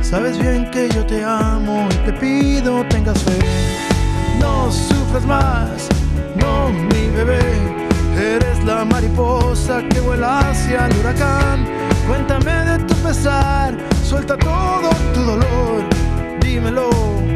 Sabes bien que yo te amo y te pido tengas fe. No sufras más, no mi bebé. Eres la mariposa que vuela hacia el huracán. Cuéntame de tu pesar, suelta todo tu dolor, dímelo.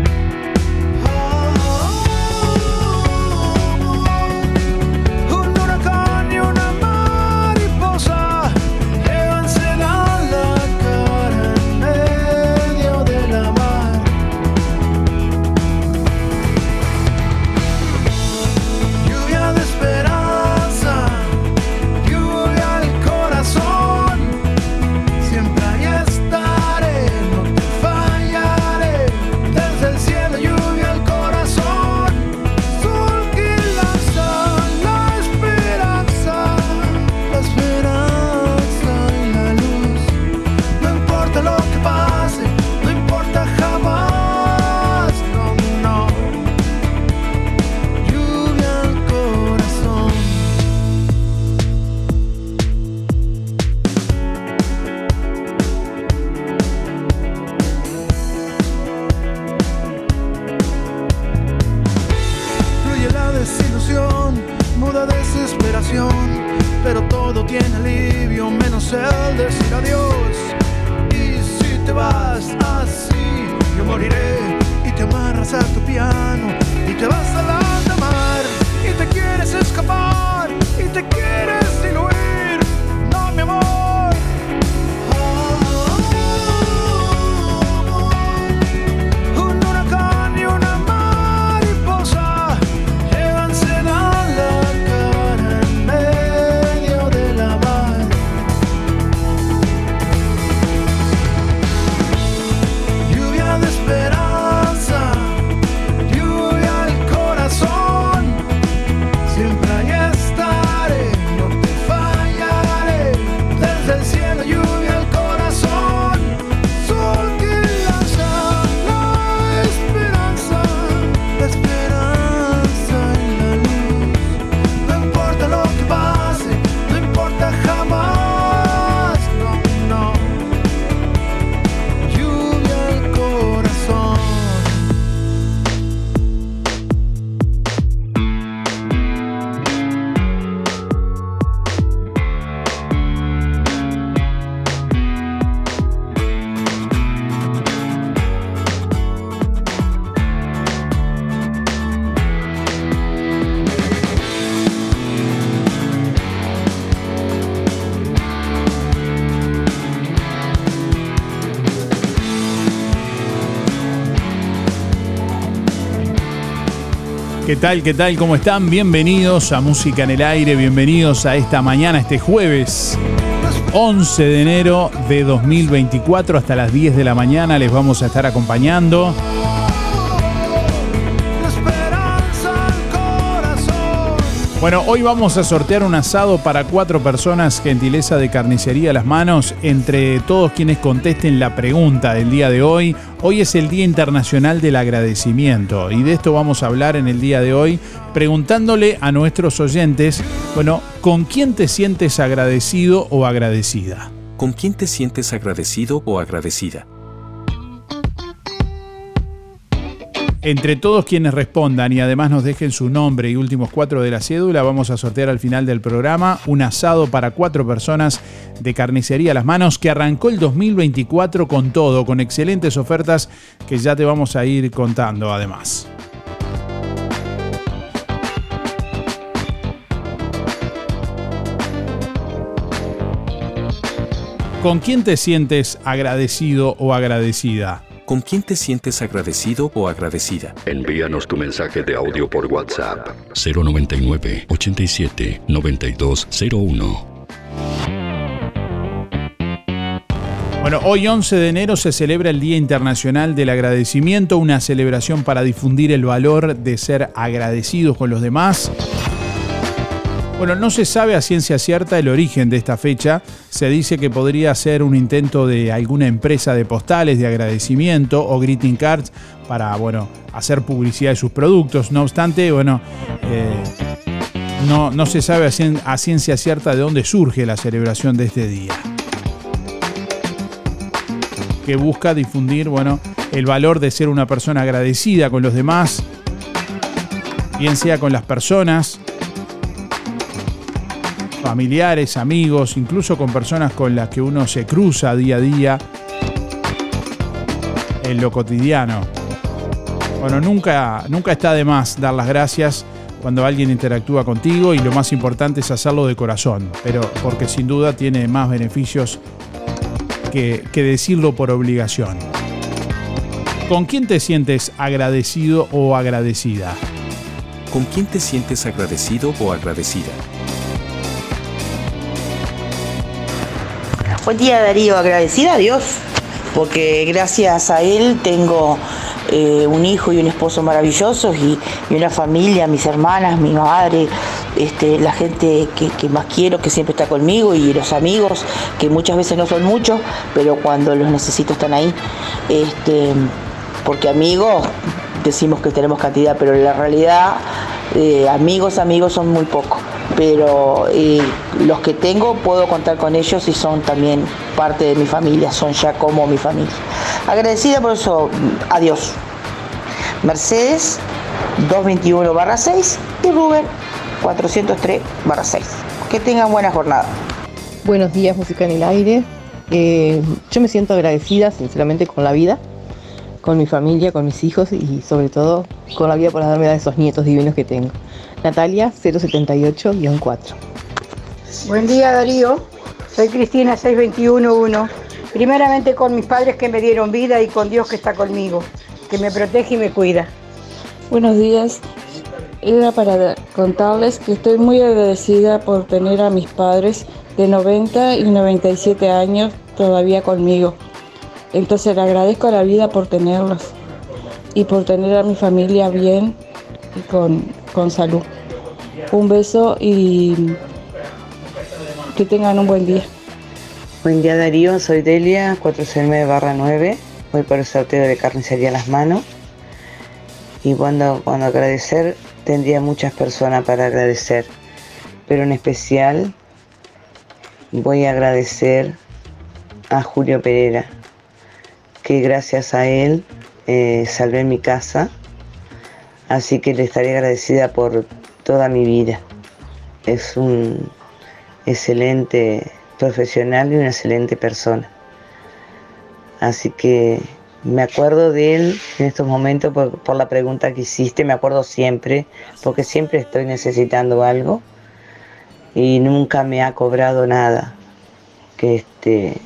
Tiene alivio menos el decir adiós. Y si te vas así, yo moriré y te amarras a tu piano y te vas a la mar y te quieres escapar y te quieres diluir. Tal? ¿Qué tal? ¿Cómo están? Bienvenidos a Música en el Aire, bienvenidos a esta mañana, este jueves 11 de enero de 2024 hasta las 10 de la mañana les vamos a estar acompañando. Bueno, hoy vamos a sortear un asado para cuatro personas, gentileza de carnicería a las manos, entre todos quienes contesten la pregunta del día de hoy. Hoy es el Día Internacional del Agradecimiento y de esto vamos a hablar en el día de hoy, preguntándole a nuestros oyentes, bueno, ¿con quién te sientes agradecido o agradecida? ¿Con quién te sientes agradecido o agradecida? Entre todos quienes respondan y además nos dejen su nombre y últimos cuatro de la cédula, vamos a sortear al final del programa un asado para cuatro personas de carnicería a las manos que arrancó el 2024 con todo, con excelentes ofertas que ya te vamos a ir contando además. ¿Con quién te sientes agradecido o agradecida? ¿Con quién te sientes agradecido o agradecida? Envíanos tu mensaje de audio por WhatsApp. 099 87 9201. Bueno, hoy 11 de enero se celebra el Día Internacional del Agradecimiento, una celebración para difundir el valor de ser agradecidos con los demás bueno, no se sabe a ciencia cierta el origen de esta fecha. Se dice que podría ser un intento de alguna empresa de postales de agradecimiento o greeting cards para, bueno, hacer publicidad de sus productos. No obstante, bueno, eh, no, no, se sabe a ciencia cierta de dónde surge la celebración de este día. Que busca difundir, bueno, el valor de ser una persona agradecida con los demás, bien sea con las personas familiares, amigos, incluso con personas con las que uno se cruza día a día en lo cotidiano. Bueno, nunca, nunca está de más dar las gracias cuando alguien interactúa contigo y lo más importante es hacerlo de corazón, pero porque sin duda tiene más beneficios que, que decirlo por obligación. ¿Con quién te sientes agradecido o agradecida? ¿Con quién te sientes agradecido o agradecida? Buen día Darío, agradecida a Dios, porque gracias a Él tengo eh, un hijo y un esposo maravillosos y, una familia, mis hermanas, mi madre, este, la gente que, más quiero, que siempre está conmigo y los amigos, que muchas veces no son muchos, pero cuando los necesito están ahí. Este, porque amigos decimos que tenemos cantidad, pero en la realidad eh, amigos, amigos son muy pocos pero los que tengo puedo contar con ellos y son también parte de mi familia, son ya como mi familia. Agradecida por eso, adiós. Mercedes 221 6 y Rubén 403 6. Que tengan buena jornada. Buenos días, música en el aire. Eh, yo me siento agradecida, sinceramente, con la vida, con mi familia, con mis hijos y sobre todo con la vida por darme a esos nietos divinos que tengo. Natalia 078-4. Buen día Darío, soy Cristina 6211. Primeramente con mis padres que me dieron vida y con Dios que está conmigo, que me protege y me cuida. Buenos días, era para contarles que estoy muy agradecida por tener a mis padres de 90 y 97 años todavía conmigo. Entonces le agradezco a la vida por tenerlos y por tener a mi familia bien y con, con salud. Un beso y que tengan un buen día. Buen día Darío, soy Delia, 409 9. Voy por el sorteo de carnicería a las manos. Y cuando, cuando agradecer, tendría muchas personas para agradecer. Pero en especial voy a agradecer a Julio Pereira, que gracias a él eh, salvé mi casa Así que le estaré agradecida por toda mi vida. Es un excelente profesional y una excelente persona. Así que me acuerdo de él en estos momentos por, la pregunta que hiciste, me acuerdo siempre, porque siempre estoy necesitando algo y nunca me ha cobrado nada. Que este,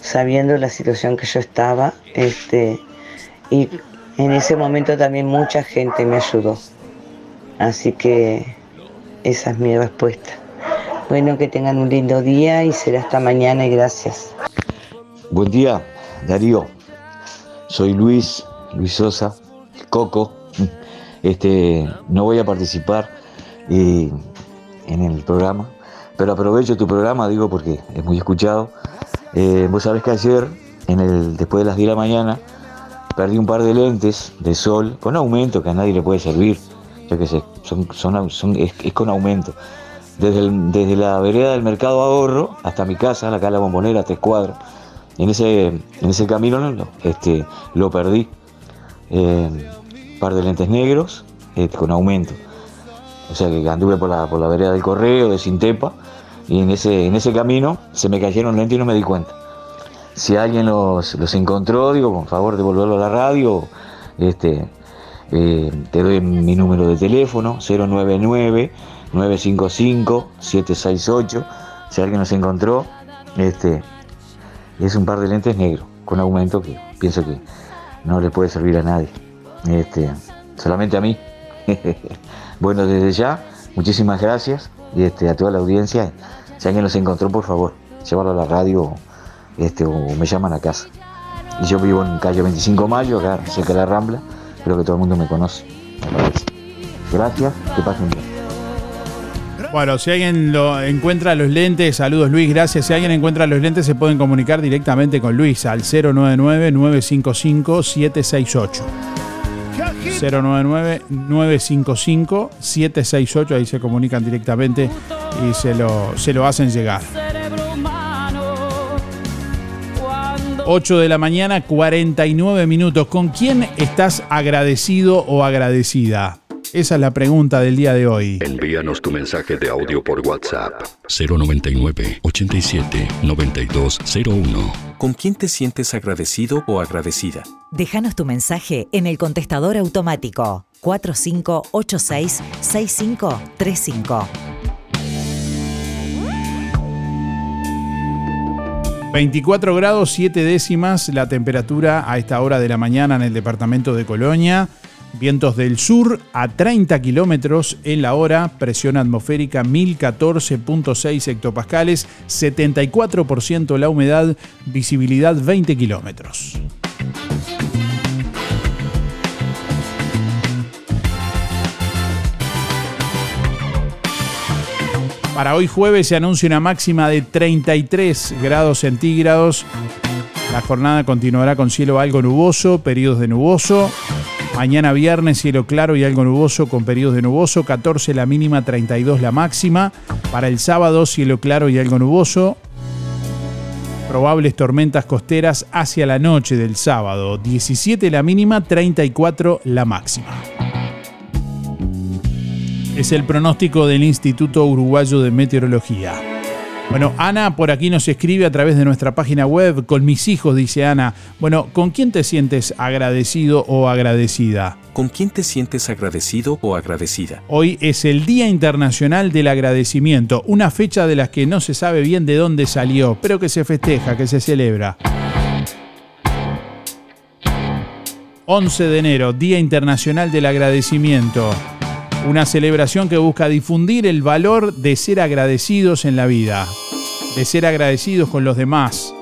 sabiendo la situación que yo estaba, este, y en ese momento también mucha gente me ayudó. Así que esa es mi respuesta. Bueno, que tengan un lindo día y será hasta mañana y gracias. Buen día, Darío. Soy Luis, Luis Sosa, Coco. Este, no voy a participar, eh, en el programa. Pero aprovecho tu programa, digo, porque es muy escuchado. Eh, vos sabés que ayer, después de las 10 de la mañana, perdí un par de lentes de sol con aumento que a nadie le puede servir. Yo qué sé, son, son, es, con aumento. Desde, desde la vereda del mercado ahorro hasta mi casa, la bombonera, tres cuadras. En ese, en ese camino este, lo perdí. Eh, par de lentes negros eh, con aumento. O sea que anduve por la, por la vereda del correo, de Sintepa, y en ese, en ese camino se me cayeron lentes y no me di cuenta. Si alguien los, los encontró, digo, por favor, devolverlo a la radio. Este, eh, te doy mi número de teléfono, 099-955-768. Si alguien los encontró, este, es un par de lentes negros con aumento que pienso que no le puede servir a nadie. Este, solamente a mí. bueno, desde ya, muchísimas gracias y este, a toda la audiencia. Si alguien los encontró, por favor, llévalo a la radio este, o me llaman a casa. Y yo vivo en calle 25 de Mayo, acá cerca de la Rambla. Creo que todo el mundo me conoce. Gracias, que pasen bien. Bueno, si alguien lo encuentra los lentes, saludos Luis, gracias. Si alguien encuentra los lentes, se pueden comunicar directamente con Luis al 099-955-768. 099-955-768, ahí se comunican directamente y se lo, se lo hacen llegar. 8 de la mañana, 49 minutos. ¿Con quién estás agradecido o agradecida? Esa es la pregunta del día de hoy. Envíanos tu mensaje de audio por WhatsApp. 099 87 9201. ¿Con quién te sientes agradecido o agradecida? Déjanos tu mensaje en el contestador automático 4586-6535. 24 grados 7 décimas la temperatura a esta hora de la mañana en el departamento de Colonia. Vientos del sur a 30 kilómetros en la hora, presión atmosférica 1014.6 hectopascales, 74% la humedad, visibilidad 20 kilómetros. Para hoy jueves se anuncia una máxima de 33 grados centígrados. La jornada continuará con cielo algo nuboso, periodos de nuboso. Mañana viernes cielo claro y algo nuboso con periodos de nuboso. 14 la mínima, 32 la máxima. Para el sábado cielo claro y algo nuboso. Probables tormentas costeras hacia la noche del sábado. 17 la mínima, 34 la máxima. Es el pronóstico del Instituto Uruguayo de Meteorología. Bueno, Ana por aquí nos escribe a través de nuestra página web. Con mis hijos, dice Ana. Bueno, ¿con quién te sientes agradecido o agradecida? ¿Con quién te sientes agradecido o agradecida? Hoy es el Día Internacional del Agradecimiento, una fecha de las que no se sabe bien de dónde salió, pero que se festeja, que se celebra. 11 de enero, Día Internacional del Agradecimiento. Una celebración que busca difundir el valor de ser agradecidos en la vida, de ser agradecidos con los demás.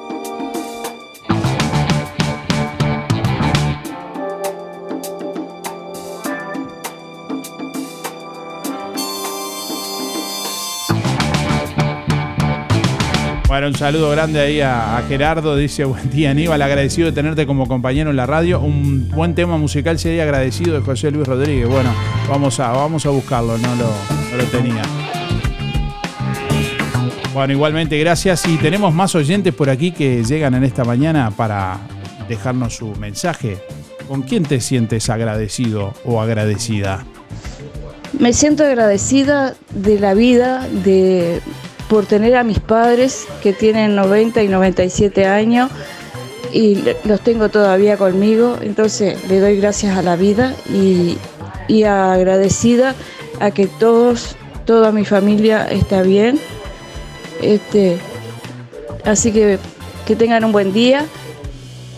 Bueno, un saludo grande ahí a, a Gerardo. Dice, buen día Aníbal, agradecido de tenerte como compañero en la radio. Un buen tema musical sería agradecido de José Luis Rodríguez. Bueno, vamos a, vamos a buscarlo, no lo, no lo tenía. Bueno, igualmente gracias. Y tenemos más oyentes por aquí que llegan en esta mañana para dejarnos su mensaje. ¿Con quién te sientes agradecido o agradecida? Me siento agradecida de la vida, de por tener a mis padres que tienen 90 y 97 años y los tengo todavía conmigo, entonces le doy gracias a la vida y, agradecida a que todos, toda mi familia está bien. Este, así que que tengan un buen día.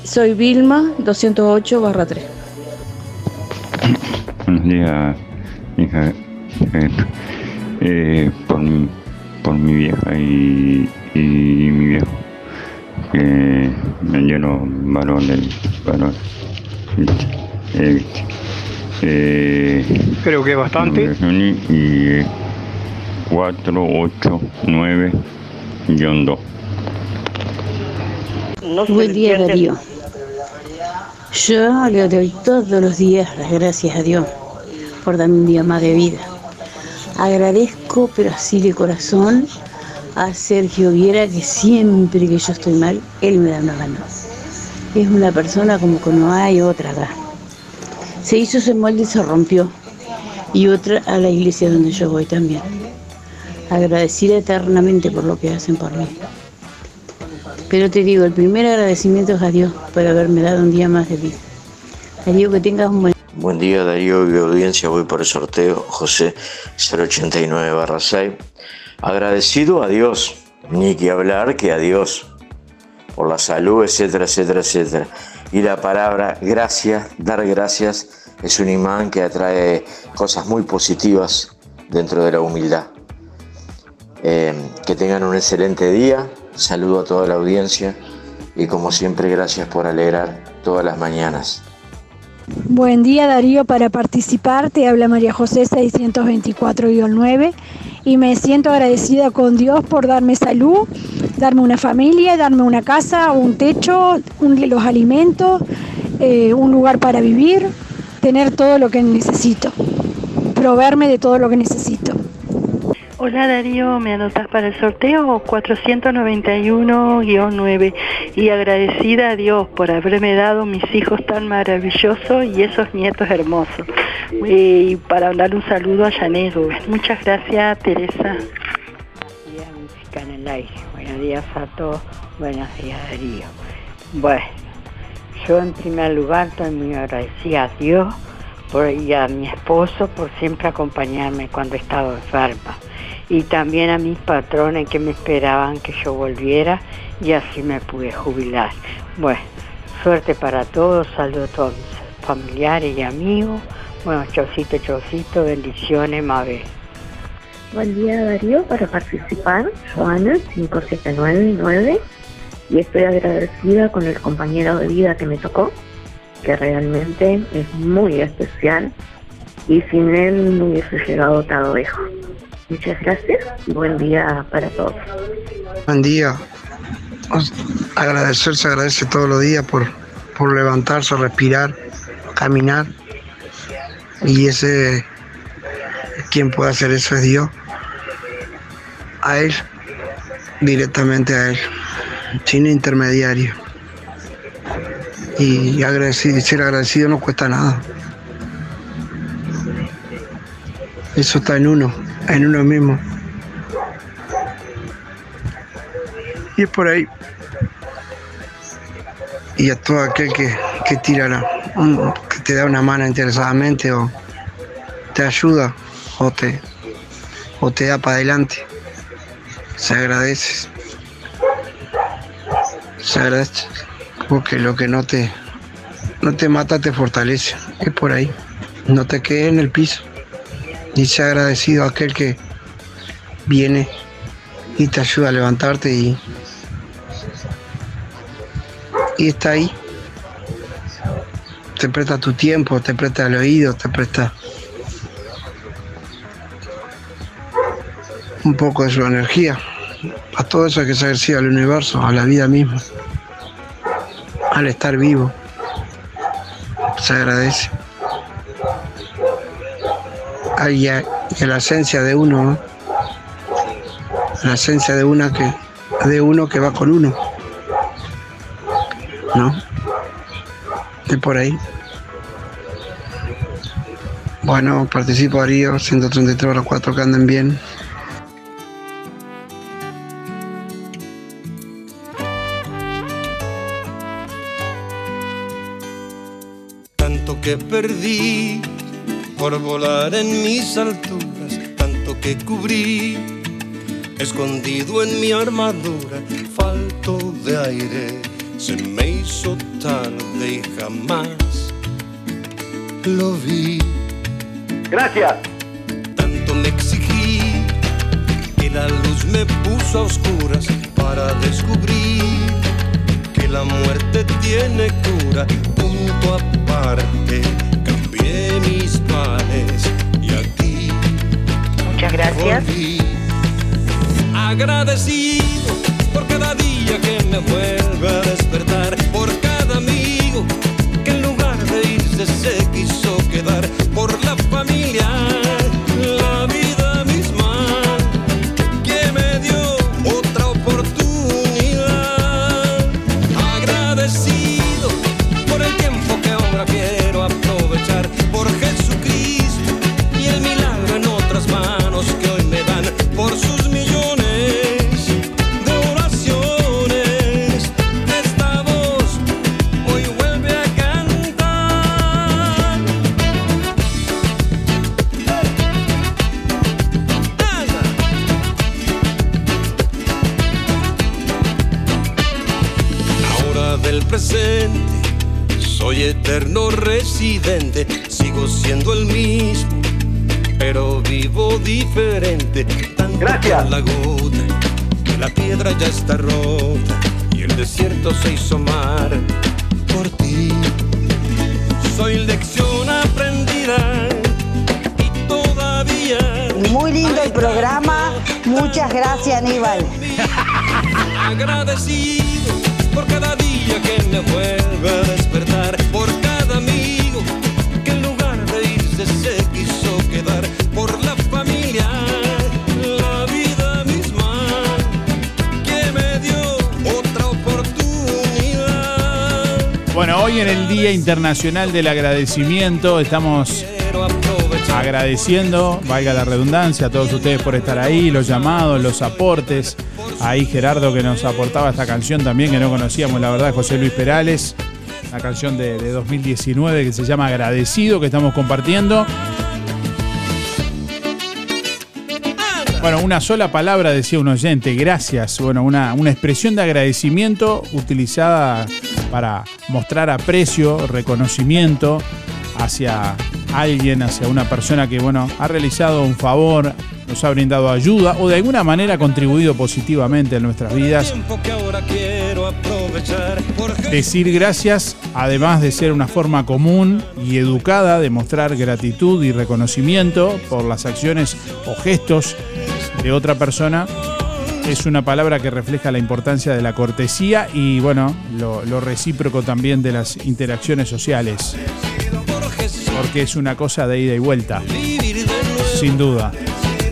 Soy Vilma 208 barra 3. Buenos días, hija. Eh, eh, por, mi- por mi vieja y, y mi viejo, que me dieron varones, varón. Eh, eh, Creo que bastante. Y, y 489-2. Buen día, Darío. Yo le doy todos los días las gracias a Dios por darme un día más de vida. Agradezco, pero así de corazón, a Sergio Viera que siempre que yo estoy mal, él me da una mano. Es una persona como que no hay otra acá. Se hizo ese molde y se rompió. Y otra a la iglesia donde yo voy también. Agradecida eternamente por lo que hacen por mí. Pero te digo, el primer agradecimiento es a Dios por haberme dado un día más de vida. Darío, que tengas un buen Buen día Darío y audiencia, voy por el sorteo José 089 barra 6. Agradecido a Dios, ni que hablar que a Dios, por la salud, etcétera, etcétera, etcétera. Y la palabra gracias, dar gracias, es un imán que atrae cosas muy positivas dentro de la humildad. Eh, que tengan un excelente día, saludo a toda la audiencia y como siempre gracias por alegrar todas las mañanas. Buen día Darío, para participar te habla María José 624-9 y me siento agradecida con Dios por darme salud, darme una familia, darme una casa, un techo, los alimentos, eh, un lugar para vivir, tener todo lo que necesito, proveerme de todo lo que necesito. Hola Darío, me anotas para el sorteo 491-9 y agradecida a Dios por haberme dado mis hijos tan maravillosos y esos nietos hermosos. Y para dar un saludo a Janet. Muchas gracias Teresa. música en el aire. Buenos días a todos. Buenos días, Darío. Bueno, yo en primer lugar estoy muy agradecida a Dios por, y a mi esposo por siempre acompañarme cuando estaba enferma. Y también a mis patrones que me esperaban que yo volviera y así me pude jubilar. Bueno, suerte para todos, saludos a todos familiares y amigos. Bueno, chocito, chocito, bendiciones, Mabel. Buen día Darío, para participar, Joana 5799 y estoy agradecida con el compañero de vida que me tocó, que realmente es muy especial y sin él no hubiese llegado tan lejos. Muchas gracias y buen día para todos. Buen día. Os- Agradecer se agradece todos los días por, por levantarse, respirar, caminar. Y ese, quien puede hacer eso es Dios. A Él, directamente a Él, sin intermediario. Y agradecido, ser agradecido no cuesta nada. Eso está en uno, en uno mismo. Y es por ahí. Y a todo aquel que, que tira la- que te da una mano interesadamente o te ayuda o te, o te da para adelante. Se agradece. Se agradece. Porque lo que no te, no te mata te fortalece. Es por ahí. No te quedes en el piso. Y sea agradecido a aquel que viene y te ayuda a levantarte y, y está ahí. Te presta tu tiempo, te presta el oído, te presta un poco de su energía. A todo eso que saber sí al universo, a la vida misma, al estar vivo. Se agradece. Hay a, a la esencia de uno, ¿no? la esencia de una que de uno que va con uno. ¿No? De por ahí. Bueno, participo Darío, 133 horas 4 que anden bien. Tanto que perdí por volar en mis alturas, tanto que cubrí, escondido en mi armadura, falto de aire, se me hizo tarde y jamás lo vi. Gracias. Tanto me exigí que la luz me puso a oscuras para descubrir que la muerte tiene cura. Punto aparte, cambié mis males y aquí Muchas gracias. volví. Agradecido por cada día que me vuelve a despertar, por cada amigo que en lugar de irse se quiso quedar, por la familia, Internacional del Agradecimiento estamos agradeciendo, valga la redundancia, a todos ustedes por estar ahí, los llamados, los aportes. Ahí Gerardo que nos aportaba esta canción también que no conocíamos, la verdad, José Luis Perales. Una canción de, de 2019 que se llama Agradecido, que estamos compartiendo. Bueno, una sola palabra decía un oyente, gracias. Bueno, una, una expresión de agradecimiento utilizada para mostrar aprecio, reconocimiento hacia alguien, hacia una persona que, bueno, ha realizado un favor, nos ha brindado ayuda o de alguna manera ha contribuido positivamente en nuestras vidas. Decir gracias, además de ser una forma común y educada de mostrar gratitud y reconocimiento por las acciones o gestos de otra persona, es una palabra que refleja la importancia de la cortesía y, bueno, lo, recíproco también de las interacciones sociales. Porque es una cosa de ida y vuelta, sin duda.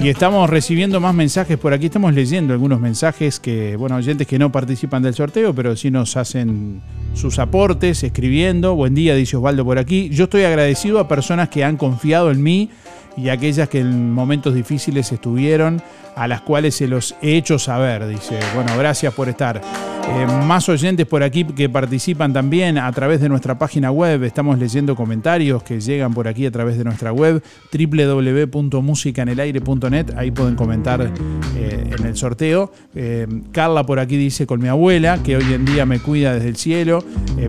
Y estamos recibiendo más mensajes por aquí. Estamos leyendo algunos mensajes que, bueno, oyentes que no participan del sorteo, pero sí nos hacen sus aportes, escribiendo. Buen día, dice Osvaldo por aquí. Yo estoy agradecido a personas que han confiado en mí y aquellas que en momentos difíciles estuvieron, a las cuales se los he hecho saber. Dice, bueno, gracias por estar. Eh, más oyentes por aquí que participan también a través de nuestra página web. Estamos leyendo comentarios que llegan por aquí a través de nuestra web www.musicanelaire.net. Ahí pueden comentar eh, en el sorteo. Eh, Carla por aquí dice con mi abuela, que hoy en día me cuida desde el cielo.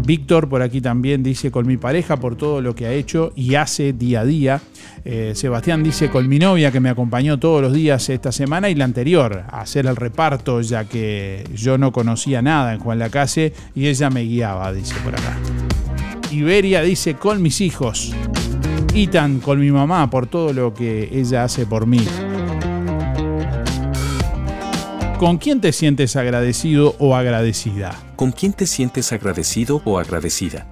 Víctor por aquí también dice con mi pareja por todo lo que ha hecho y hace día a día. Sebastián dice con mi novia que me acompañó todos los días esta semana y la anterior hacer el reparto, ya que yo no conocía nada en Juan Lacase y ella me guiaba, dice por acá. Iberia dice con mis hijos. Itan con mi mamá por todo lo que ella hace por mí. ¿Con quién te sientes agradecido o agradecida? ¿Con quién te sientes agradecido o agradecida?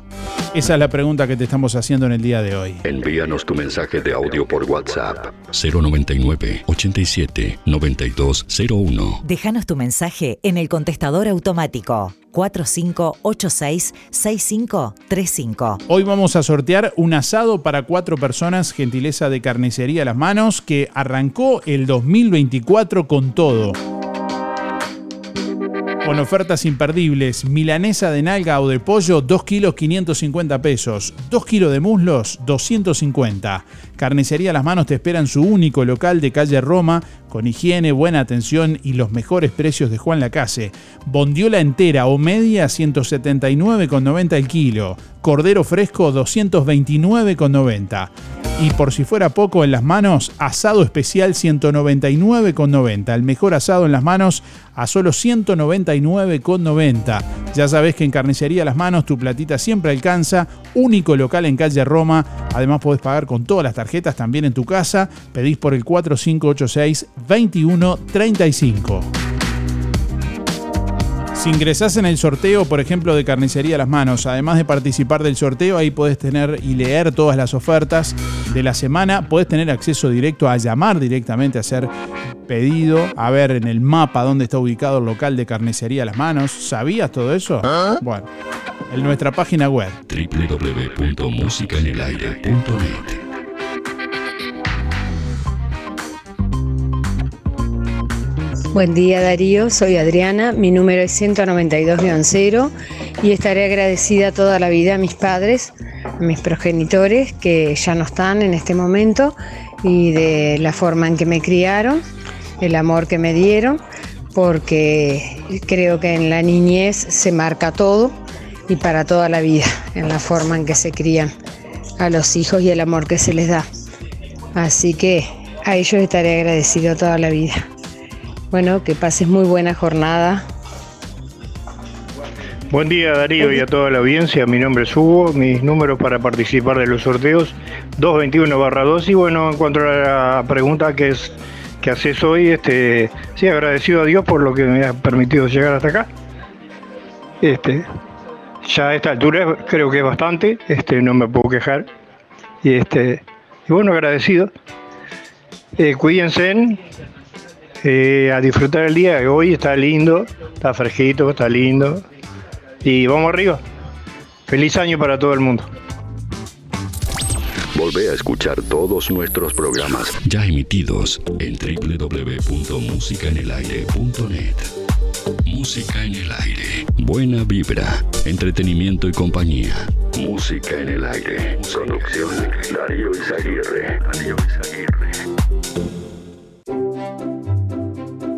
Esa es la pregunta que te estamos haciendo en el día de hoy. Envíanos tu mensaje de audio por WhatsApp. 099 87 9201. Déjanos tu mensaje en el contestador automático 4586-6535. Hoy vamos a sortear un asado para cuatro personas, gentileza de carnicería a las manos, que arrancó el 2024 con todo. Con ofertas imperdibles, milanesa de nalga o de pollo, 2 kilos 550 pesos, 2 kilos de muslos, 250. Carnicería las manos te espera en su único local de calle Roma, con higiene, buena atención y los mejores precios de Juan Lacase. Bondiola entera o media, 179,90 el kilo. Cordero fresco, 229,90. Y por si fuera poco en las manos, asado especial 199,90. El mejor asado en las manos a solo 199,90. Ya sabes que en Carnicería Las Manos tu platita siempre alcanza. Único local en calle Roma. Además podés pagar con todas las tarjetas también en tu casa. Pedís por el 4586 2135. Si ingresás en el sorteo, por ejemplo, de Carnicería Las Manos, además de participar del sorteo, ahí podés tener y leer todas las ofertas de la semana. Podés tener acceso directo a llamar directamente, a hacer pedido, a ver en el mapa dónde está ubicado el local de Carnicería Las Manos. ¿Sabías todo eso? Bueno, en nuestra página web. www.musicaenelaire.net Buen día Darío, soy Adriana, mi número es 192-0 y estaré agradecida toda la vida a mis padres, a mis progenitores que ya no están en este momento y de la forma en que me criaron, el amor que me dieron, porque creo que en la niñez se marca todo y para toda la vida, en la forma en que se crían a los hijos y el amor que se les da. Así que a ellos estaré agradecido toda la vida. Bueno, que pases muy buena jornada. Buen día Darío y a toda la audiencia, mi nombre es Hugo, mis números para participar de los sorteos 221 2 y bueno, en cuanto a la pregunta que es que haces hoy, este, sí, agradecido a Dios por lo que me ha permitido llegar hasta acá. Este, ya a esta altura creo que es bastante, este, no me puedo quejar. Y este, bueno, agradecido. Eh, cuídense, eh, a disfrutar el día, que hoy está lindo, está fresquito, está lindo. Y vamos arriba. Feliz año para todo el mundo. Volvé a escuchar todos nuestros programas ya emitidos en www.musicaenelaire.net. Música en el aire. Buena vibra, entretenimiento y compañía. Música en el aire. Producción Darío Izaguirre. Darío Izaguirre.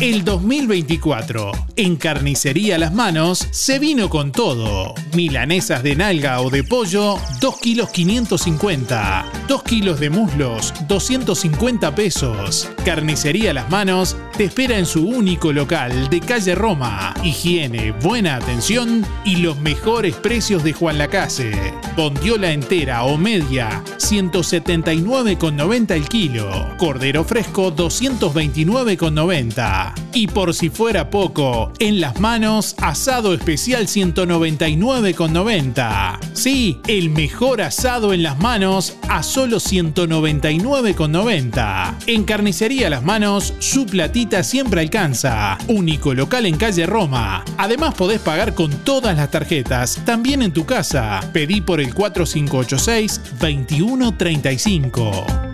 El 2024, en Carnicería Las Manos, se vino con todo. Milanesas de nalga o de pollo, 2 kilos 550. 2 kilos de muslos, 250 pesos. Carnicería Las Manos te espera en su único local de calle Roma. Higiene, buena atención y los mejores precios de Juan Lacase. Bondiola entera o media, 179,90 el kilo. Cordero fresco, 229,90. Y por si fuera poco, en las manos, asado especial 199,90. Sí, el mejor asado en las manos a solo 199,90. En carnicería Las Manos, su platita siempre alcanza. Único local en calle Roma. Además podés pagar con todas las tarjetas, también en tu casa. Pedí por el 4586 2135.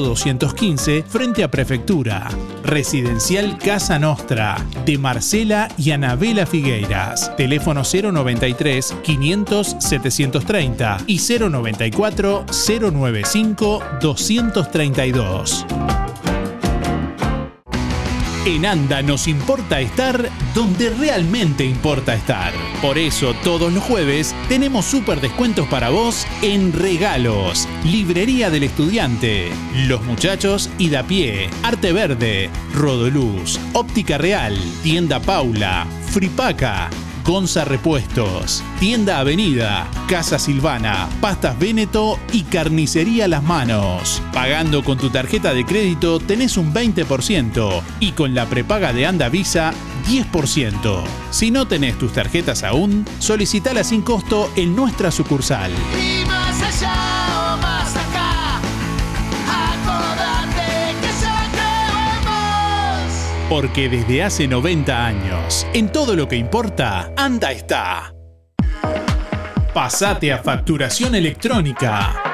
215, frente a Prefectura. Residencial Casa Nostra, de Marcela y Anabela Figueiras. Teléfono 093 500 730 y 094 095 232. En ANDA nos importa estar donde realmente importa estar. Por eso todos los jueves tenemos súper descuentos para vos en regalos. Librería del Estudiante, Los Muchachos y da pie, Arte Verde, Rodoluz, Óptica Real, Tienda Paula, Fripaca, Gonza Repuestos, Tienda Avenida, Casa Silvana, Pastas Véneto y Carnicería Las Manos. Pagando con tu tarjeta de crédito tenés un 20% y con la prepaga de Anda Visa 10%. Si no tenés tus tarjetas aún, solicitala sin costo en nuestra sucursal. Y allá Porque desde hace 90 años, en todo lo que importa, Anda está. Pasate a facturación electrónica.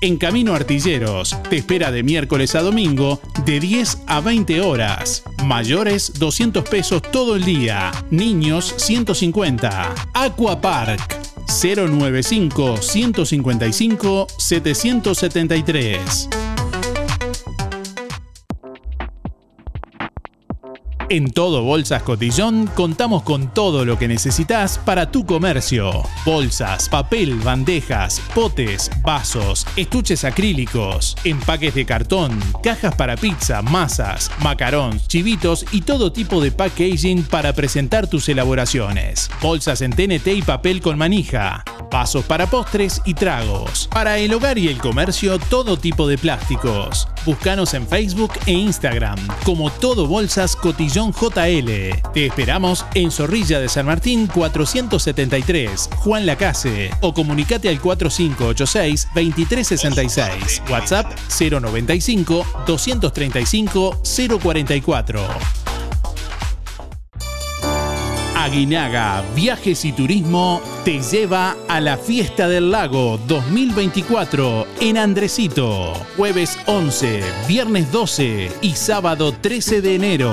en Camino Artilleros, te espera de miércoles a domingo de 10 a 20 horas. Mayores 200 pesos todo el día, niños 150. Aqua Park 095 155 773. En Todo Bolsas Cotillón contamos con todo lo que necesitas para tu comercio. Bolsas, papel, bandejas, potes, vasos, estuches acrílicos, empaques de cartón, cajas para pizza, masas, macarons, chivitos y todo tipo de packaging para presentar tus elaboraciones. Bolsas en TNT y papel con manija. Vasos para postres y tragos. Para el hogar y el comercio, todo tipo de plásticos. Búscanos en Facebook e Instagram como Todo Bolsas Cotillón JL. Te esperamos en Zorrilla de San Martín 473, Juan Lacase, o comunicate al 4586-2366. WhatsApp 095 235 044. Aguinaga Viajes y Turismo te lleva a la Fiesta del Lago 2024 en Andresito. Jueves 11, viernes 12 y sábado 13 de enero.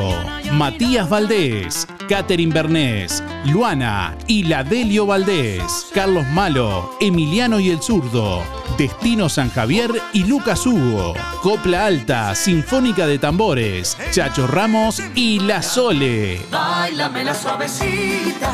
Matías Valdés, Catherine Bernés, Luana y Ladelio Valdés, Carlos Malo, Emiliano y el Zurdo, Destino San Javier y Lucas Hugo, Copla Alta, Sinfónica de Tambores, Chacho Ramos y La Sole. La.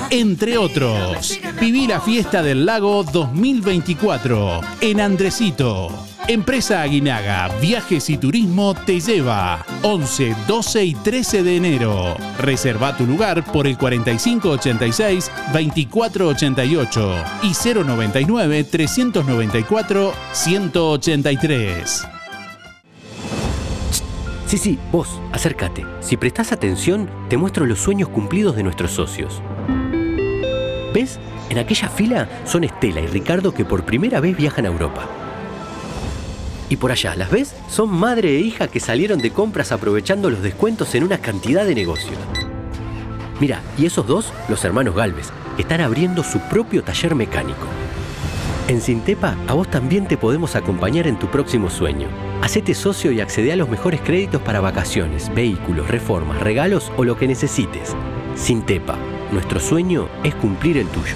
Entre otros, viví la fiesta del lago 2024 en Andresito. Empresa Aguinaga, Viajes y Turismo te lleva 11, 12 y 13 de enero. Reserva tu lugar por el 4586 2488 y 099 394 183. Sí, sí, vos, acércate. Si prestás atención, te muestro los sueños cumplidos de nuestros socios. ¿Ves? En aquella fila son Estela y Ricardo que por primera vez viajan a Europa. Y por allá, ¿las ves? Son madre e hija que salieron de compras aprovechando los descuentos en una cantidad de negocios. Mira, y esos dos, los hermanos Galvez, están abriendo su propio taller mecánico. En Sintepa, a vos también te podemos acompañar en tu próximo sueño. Hacete socio y accede a los mejores créditos para vacaciones, vehículos, reformas, regalos o lo que necesites. Sintepa, nuestro sueño es cumplir el tuyo.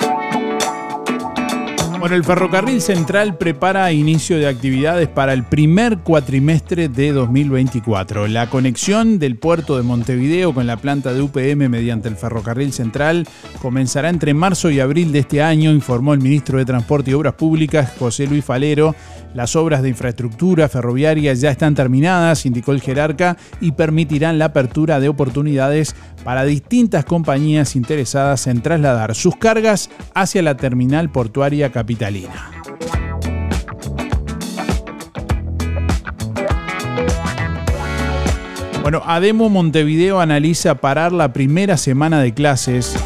Bueno, el Ferrocarril Central prepara inicio de actividades para el primer cuatrimestre de 2024. La conexión del puerto de Montevideo con la planta de UPM mediante el Ferrocarril Central comenzará entre marzo y abril de este año, informó el ministro de Transporte y Obras Públicas, José Luis Falero. Las obras de infraestructura ferroviaria ya están terminadas, indicó el jerarca, y permitirán la apertura de oportunidades para distintas compañías interesadas en trasladar sus cargas hacia la terminal portuaria capitalina. Bueno, Ademo Montevideo analiza parar la primera semana de clases.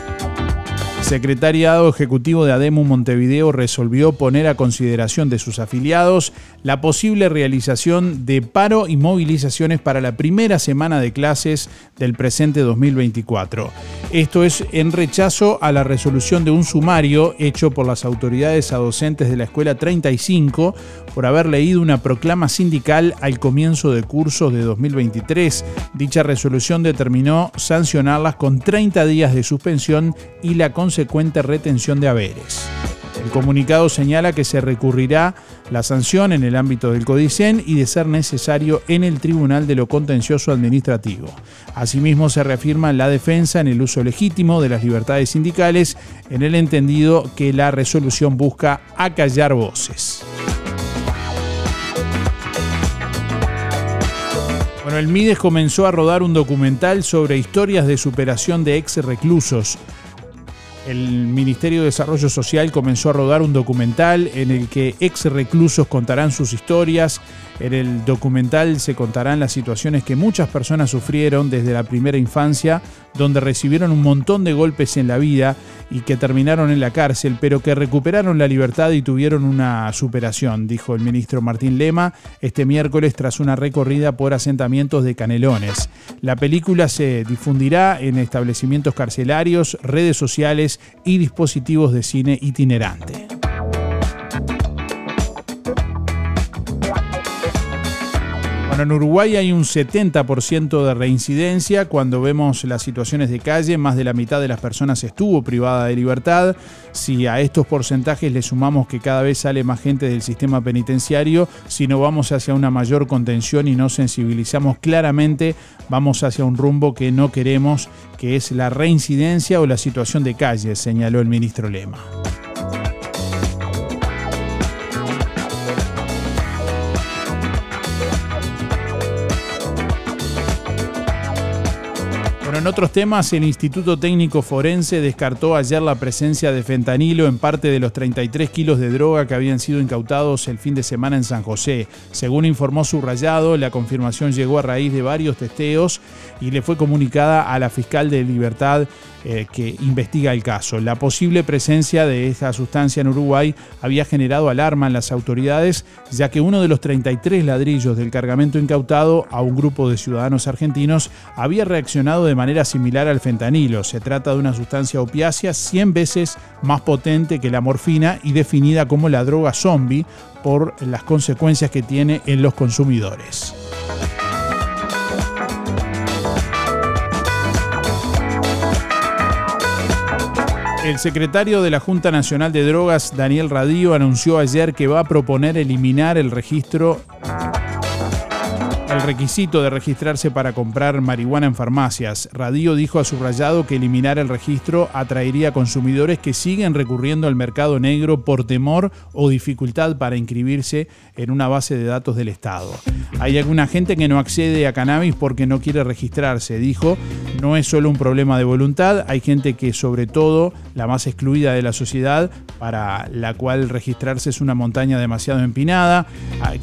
Secretariado Ejecutivo de ADEMU Montevideo resolvió poner a consideración de sus afiliados la posible realización de paro y movilizaciones para la primera semana de clases del presente 2024. Esto es en rechazo a la resolución de un sumario hecho por las autoridades a docentes de la Escuela 35 por haber leído una proclama sindical al comienzo de cursos de 2023. Dicha resolución determinó sancionarlas con 30 días de suspensión y la consecuente retención de haberes. El comunicado señala que se recurrirá la sanción en el ámbito del Codicen y de ser necesario en el Tribunal de lo Contencioso Administrativo. Asimismo se reafirma la defensa en el uso legítimo de las libertades sindicales en el entendido que la resolución busca acallar voces. Bueno, el Mides comenzó a rodar un documental sobre historias de superación de ex reclusos. El Ministerio de Desarrollo Social comenzó a rodar un documental en el que ex reclusos contarán sus historias. En el documental se contarán las situaciones que muchas personas sufrieron desde la primera infancia, donde recibieron un montón de golpes en la vida y que terminaron en la cárcel, pero que recuperaron la libertad y tuvieron una superación, dijo el ministro Martín Lema este miércoles tras una recorrida por asentamientos de Canelones. La película se difundirá en establecimientos carcelarios, redes sociales y dispositivos de cine itinerante. Bueno, en Uruguay hay un 70% de reincidencia. Cuando vemos las situaciones de calle, más de la mitad de las personas estuvo privada de libertad. Si a estos porcentajes le sumamos que cada vez sale más gente del sistema penitenciario, si no vamos hacia una mayor contención y no sensibilizamos claramente, vamos hacia un rumbo que no queremos, que es la reincidencia o la situación de calle, señaló el ministro Lema. En otros temas, el Instituto Técnico Forense descartó ayer la presencia de fentanilo en parte de los 33 kilos de droga que habían sido incautados el fin de semana en San José. Según informó Subrayado, la confirmación llegó a raíz de varios testeos y le fue comunicada a la fiscal de Libertad eh, que investiga el caso. La posible presencia de esta sustancia en Uruguay había generado alarma en las autoridades, ya que uno de los 33 ladrillos del cargamento incautado a un grupo de ciudadanos argentinos había reaccionado de manera similar al fentanilo. Se trata de una sustancia opiácea 100 veces más potente que la morfina y definida como la droga zombie por las consecuencias que tiene en los consumidores. El secretario de la Junta Nacional de Drogas, Daniel Radío, anunció ayer que va a proponer eliminar el registro el requisito de registrarse para comprar marihuana en farmacias. Radío dijo a subrayado que eliminar el registro atraería consumidores que siguen recurriendo al mercado negro por temor o dificultad para inscribirse en una base de datos del Estado. Hay alguna gente que no accede a cannabis porque no quiere registrarse, dijo. No es solo un problema de voluntad, hay gente que sobre todo la más excluida de la sociedad, para la cual registrarse es una montaña demasiado empinada,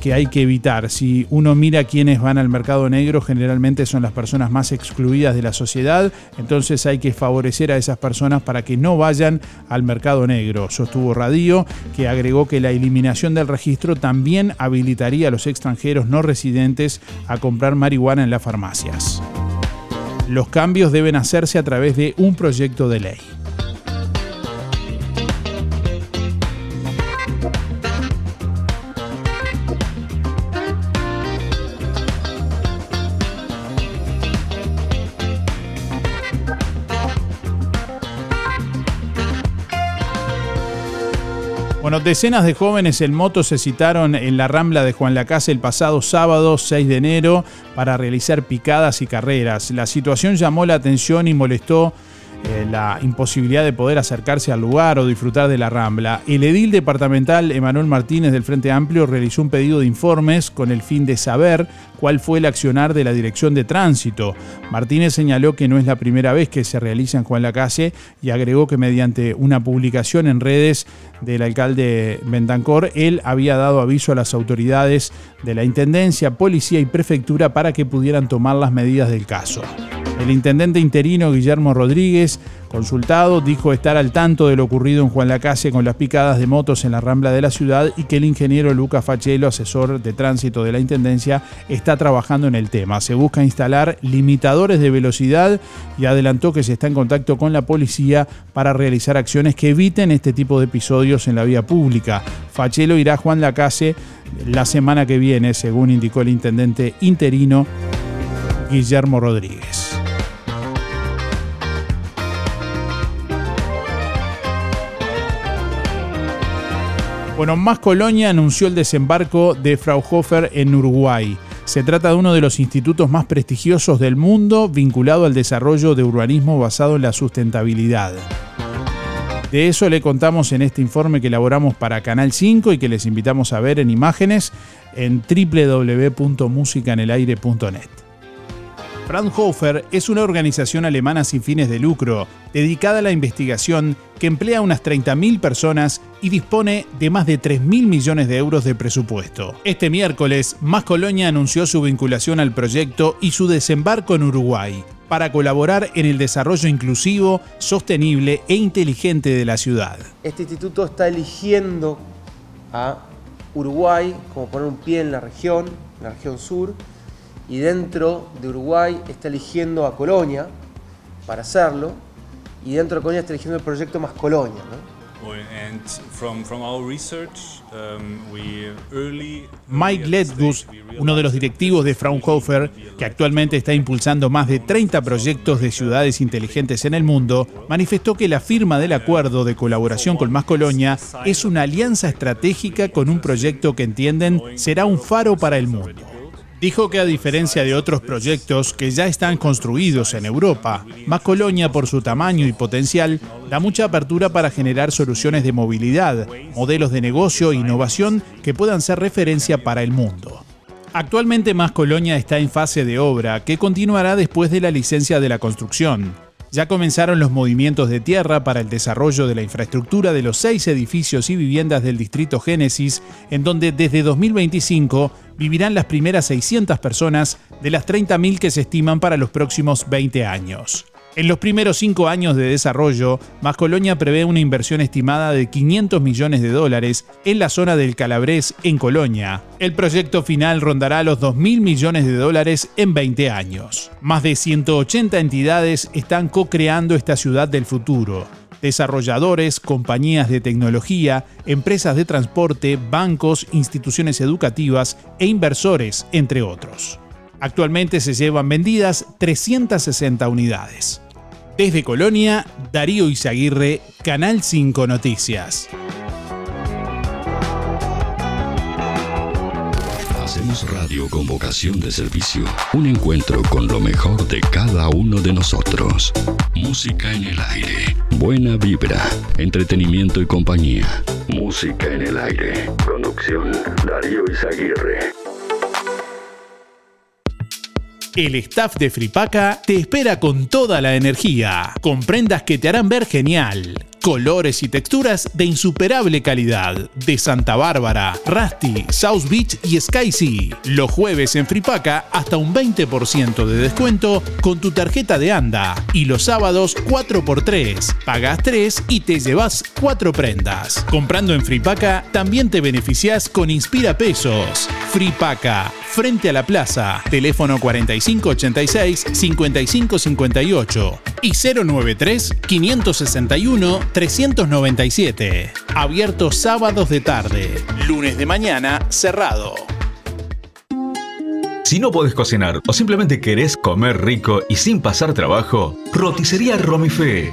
que hay que evitar. Si uno mira quiénes van al mercado negro generalmente son las personas más excluidas de la sociedad, entonces hay que favorecer a esas personas para que no vayan al mercado negro. Sostuvo Radío, que agregó que la eliminación del registro también habilitaría a los extranjeros no residentes a comprar marihuana en las farmacias. Los cambios deben hacerse a través de un proyecto de ley. Decenas de jóvenes en moto se citaron en la Rambla de Juan Lacase el pasado sábado 6 de enero para realizar picadas y carreras. La situación llamó la atención y molestó eh, la imposibilidad de poder acercarse al lugar o disfrutar de la rambla. El edil departamental Emanuel Martínez del Frente Amplio realizó un pedido de informes con el fin de saber cuál fue el accionar de la Dirección de Tránsito. Martínez señaló que no es la primera vez que se realiza en Juan Lacase y agregó que mediante una publicación en redes del alcalde Bentancor, él había dado aviso a las autoridades de la Intendencia, Policía y Prefectura para que pudieran tomar las medidas del caso. El intendente interino Guillermo Rodríguez, consultado, dijo estar al tanto de lo ocurrido en Juan Lacase con las picadas de motos en la rambla de la ciudad y que el ingeniero Lucas Fachelo, asesor de tránsito de la Intendencia, está trabajando en el tema. Se busca instalar limitadores de velocidad y adelantó que se está en contacto con la policía para realizar acciones que eviten este tipo de episodios en la vía pública. Fachelo irá a Juan Lacase la semana que viene, según indicó el intendente interino Guillermo Rodríguez. Bueno, Más Colonia anunció el desembarco de Fraunhofer en Uruguay. Se trata de uno de los institutos más prestigiosos del mundo vinculado al desarrollo de urbanismo basado en la sustentabilidad. De eso le contamos en este informe que elaboramos para Canal 5 y que les invitamos a ver en imágenes en www.musicanelaire.net. Fraunhofer es una organización alemana sin fines de lucro, dedicada a la investigación, que emplea unas 30.000 personas y dispone de más de 3.000 millones de euros de presupuesto. Este miércoles, Más Colonia anunció su vinculación al proyecto y su desembarco en Uruguay para colaborar en el desarrollo inclusivo, sostenible e inteligente de la ciudad. Este instituto está eligiendo a Uruguay como poner un pie en la región, en la región sur, y dentro de Uruguay está eligiendo a Colonia para hacerlo y dentro de Colonia está eligiendo el proyecto Más Colonia. Mike Ledgus, uno de los directivos de Fraunhofer, que actualmente está impulsando más de 30 proyectos de ciudades inteligentes en el mundo, manifestó que la firma del acuerdo de colaboración con Más Colonia es una alianza estratégica con un proyecto que entienden será un faro para el mundo. Dijo que a diferencia de otros proyectos que ya están construidos en Europa, Más Colonia por su tamaño y potencial da mucha apertura para generar soluciones de movilidad, modelos de negocio e innovación que puedan ser referencia para el mundo. Actualmente Más Colonia está en fase de obra que continuará después de la licencia de la construcción. Ya comenzaron los movimientos de tierra para el desarrollo de la infraestructura de los seis edificios y viviendas del distrito Génesis, en donde desde 2025 vivirán las primeras 600 personas de las 30.000 que se estiman para los próximos 20 años. En los primeros cinco años de desarrollo, Más Colonia prevé una inversión estimada de 500 millones de dólares en la zona del Calabrés, en Colonia. El proyecto final rondará los 2.000 millones de dólares en 20 años. Más de 180 entidades están co-creando esta ciudad del futuro. Desarrolladores, compañías de tecnología, empresas de transporte, bancos, instituciones educativas e inversores, entre otros. Actualmente se llevan vendidas 360 unidades. Desde Colonia, Darío Izaguirre, Canal 5 Noticias. Hacemos radio con vocación de servicio. Un encuentro con lo mejor de cada uno de nosotros. Música en el aire. Buena vibra. Entretenimiento y compañía. Música en el aire. Conducción. Darío Izaguirre. El staff de Fripaca te espera con toda la energía, con prendas que te harán ver genial, colores y texturas de insuperable calidad, de Santa Bárbara, Rusty, South Beach y Sky Sea. Los jueves en Fripaca hasta un 20% de descuento con tu tarjeta de ANDA y los sábados 4x3. Pagas 3 y te llevas 4 prendas. Comprando en Fripaca también te beneficias con Inspira Pesos. Fripaca, frente a la plaza, teléfono 4586-5558 y 093-561-397. Abierto sábados de tarde, lunes de mañana cerrado. Si no podés cocinar o simplemente querés comer rico y sin pasar trabajo, roticería Romifé.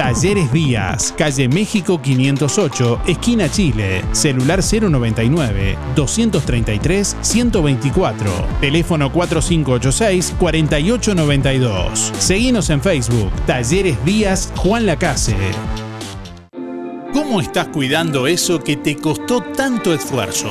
Talleres Díaz, calle México 508, esquina Chile, celular 099 233 124, teléfono 4586 4892. Seguinos en Facebook, Talleres Díaz Juan Lacase. ¿Cómo estás cuidando eso que te costó tanto esfuerzo?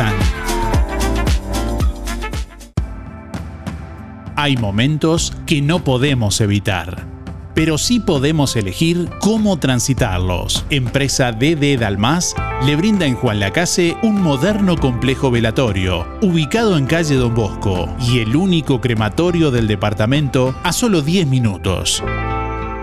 Hay momentos que no podemos evitar, pero sí podemos elegir cómo transitarlos. Empresa DD Dalmas le brinda en Juan Lacase un moderno complejo velatorio, ubicado en calle Don Bosco, y el único crematorio del departamento a solo 10 minutos.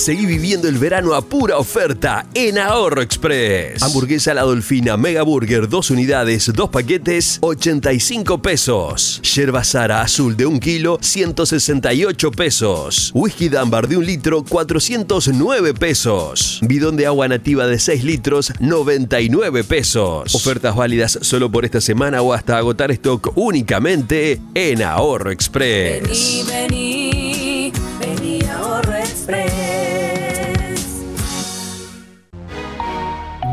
Seguí viviendo el verano a pura oferta en Ahorro Express. Hamburguesa La Dolfina Mega Burger, dos unidades, dos paquetes, 85 pesos. Yerba Sara Azul de un kilo, 168 pesos. Whisky Dambar de un litro, 409 pesos. Bidón de agua nativa de 6 litros, 99 pesos. Ofertas válidas solo por esta semana o hasta agotar stock únicamente en Ahorro Express. Vení, vení, vení Ahorro Express.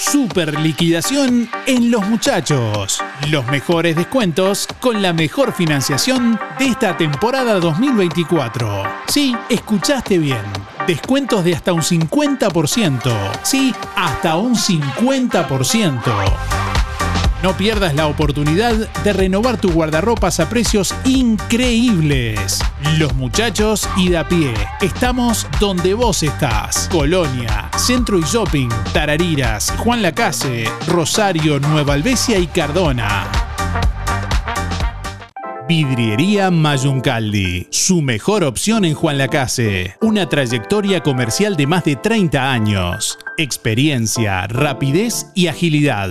Super liquidación en Los Muchachos. Los mejores descuentos con la mejor financiación de esta temporada 2024. Sí, escuchaste bien. Descuentos de hasta un 50%. Sí, hasta un 50%. No pierdas la oportunidad de renovar tu guardarropas a precios increíbles. Los muchachos y de a pie. Estamos donde vos estás. Colonia, Centro y Shopping, Tarariras, Juan Lacase, Rosario, Nueva Albesia y Cardona. Vidriería Mayuncaldi, su mejor opción en Juan Lacase. Una trayectoria comercial de más de 30 años. Experiencia, rapidez y agilidad.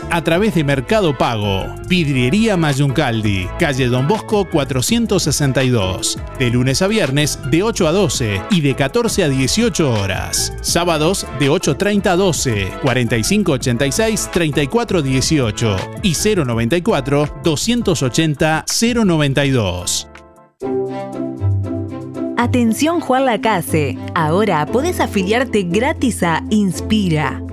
a través de Mercado Pago. Vidriería Mayuncaldi, calle Don Bosco 462. De lunes a viernes de 8 a 12 y de 14 a 18 horas. Sábados de 8.30 a 12, 4586 3418 y 094 280 092. Atención Juan Lacase, ahora podés afiliarte gratis a Inspira.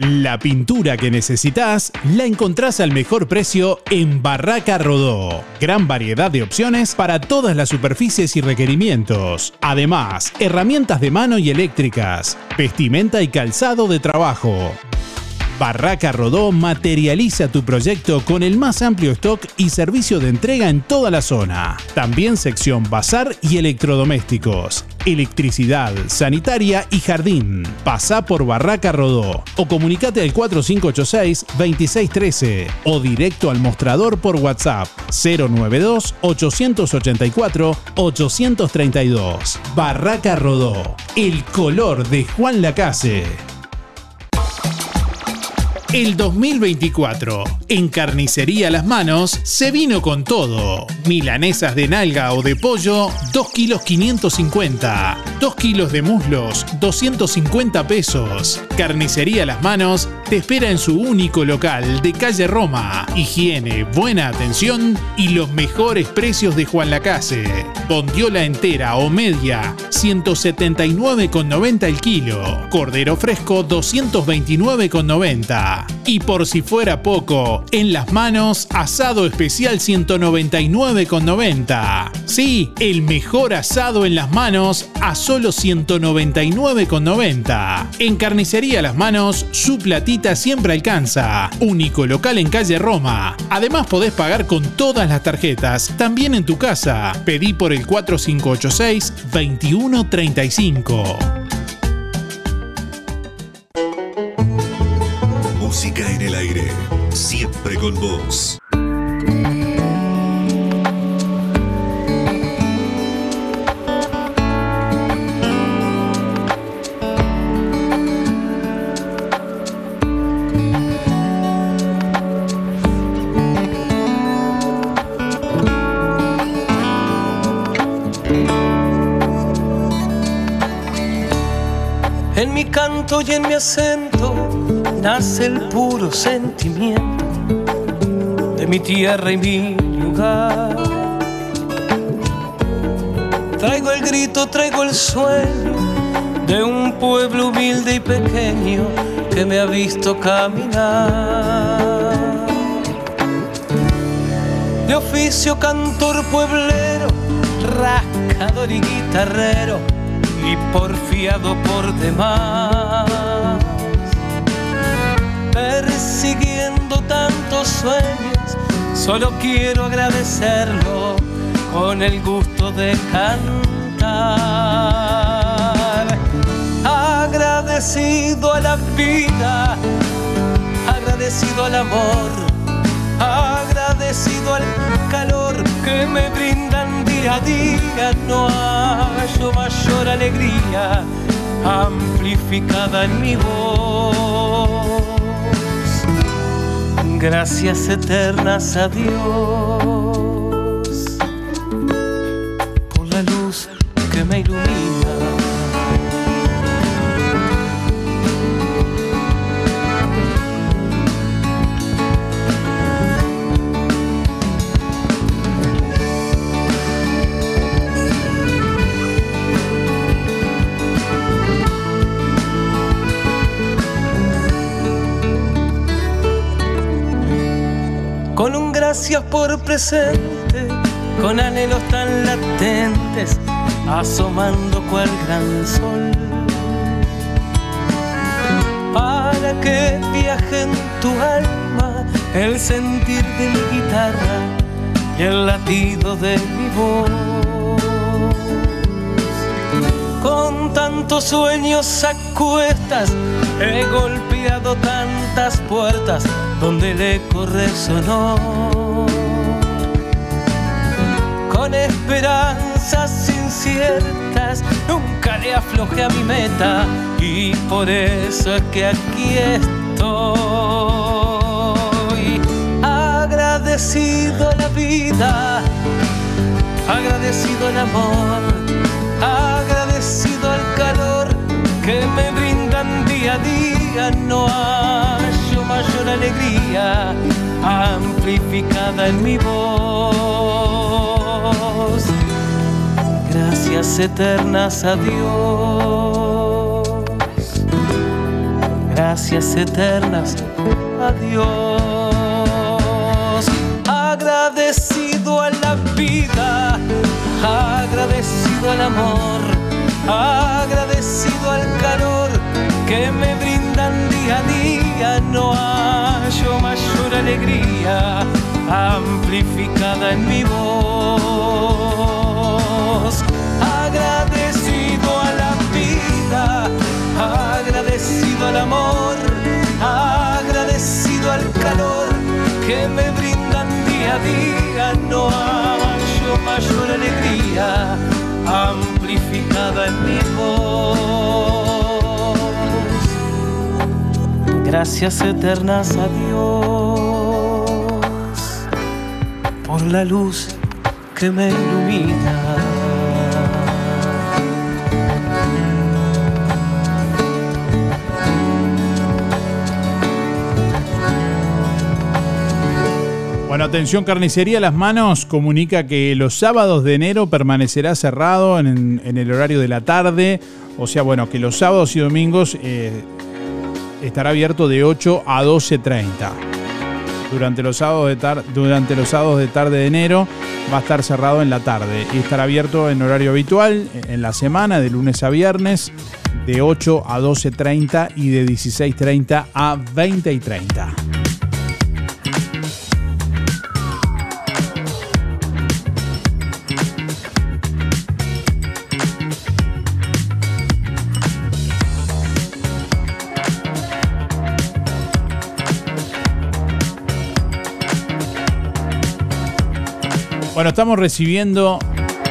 La pintura que necesitas la encontrás al mejor precio en Barraca Rodó. Gran variedad de opciones para todas las superficies y requerimientos. Además, herramientas de mano y eléctricas, vestimenta y calzado de trabajo. Barraca Rodó materializa tu proyecto con el más amplio stock y servicio de entrega en toda la zona. También sección bazar y electrodomésticos, electricidad, sanitaria y jardín. Pasá por Barraca Rodó o comunicate al 4586-2613 o directo al mostrador por WhatsApp 092-884-832. Barraca Rodó, el color de Juan Lacase. El 2024, en Carnicería Las Manos, se vino con todo. Milanesas de nalga o de pollo, 2 kilos 550. 2 kilos de muslos, 250 pesos. Carnicería Las Manos te espera en su único local de calle Roma. Higiene, buena atención y los mejores precios de Juan Lacase. Bondiola entera o media, 179,90 el kilo. Cordero fresco, 229,90. Y por si fuera poco, en las manos asado especial 199,90. Sí, el mejor asado en las manos a solo 199,90. En carnicería las manos, su platita siempre alcanza. Único local en calle Roma. Además podés pagar con todas las tarjetas, también en tu casa. Pedí por el 4586 2135. Siempre con vos. En mi canto y en mi acento nace el puro sentimiento mi tierra y mi lugar. Traigo el grito, traigo el sueño de un pueblo humilde y pequeño que me ha visto caminar. De oficio cantor pueblero, rascador y guitarrero y porfiado por demás. Persiguiendo tantos sueños, solo quiero agradecerlo con el gusto de cantar. Agradecido a la vida, agradecido al amor, agradecido al calor que me brindan día a día. No hallo mayor alegría amplificada en mi voz. Gracias eternas a Dios por la luz que me ilumina. Gracias por presente, con anhelos tan latentes, asomando cual gran sol. Para que viaje en tu alma el sentir de mi guitarra y el latido de mi voz. Con tantos sueños a cuestas he golpeado tantas puertas donde el eco resonó. Con esperanzas inciertas nunca le aflojé a mi meta y por eso es que aquí estoy. Agradecido a la vida, agradecido al amor, agradecido al calor que me brindan día a día. No hallo mayor alegría amplificada en mi voz. Gracias eternas a Dios. Gracias eternas a Dios. Agradecido a la vida, agradecido al amor, no hallo mayor alegría amplificada en mi voz. Agradecido a la vida, agradecido al amor, agradecido al calor que me brindan día a día, no hallo mayor alegría amplificada en mi voz. Gracias eternas a Dios por la luz que me ilumina. Bueno, atención, carnicería Las Manos comunica que los sábados de enero permanecerá cerrado en, el horario de la tarde. O sea, bueno, que los sábados y domingos eh, estará abierto de 8 a 12.30. Durante los, sábados de tar- durante los sábados de tarde de enero va a estar cerrado en la tarde y estará abierto en horario habitual en la semana, de lunes a viernes, de 8 a 12.30 y de 16.30 a 20.30. Bueno, estamos recibiendo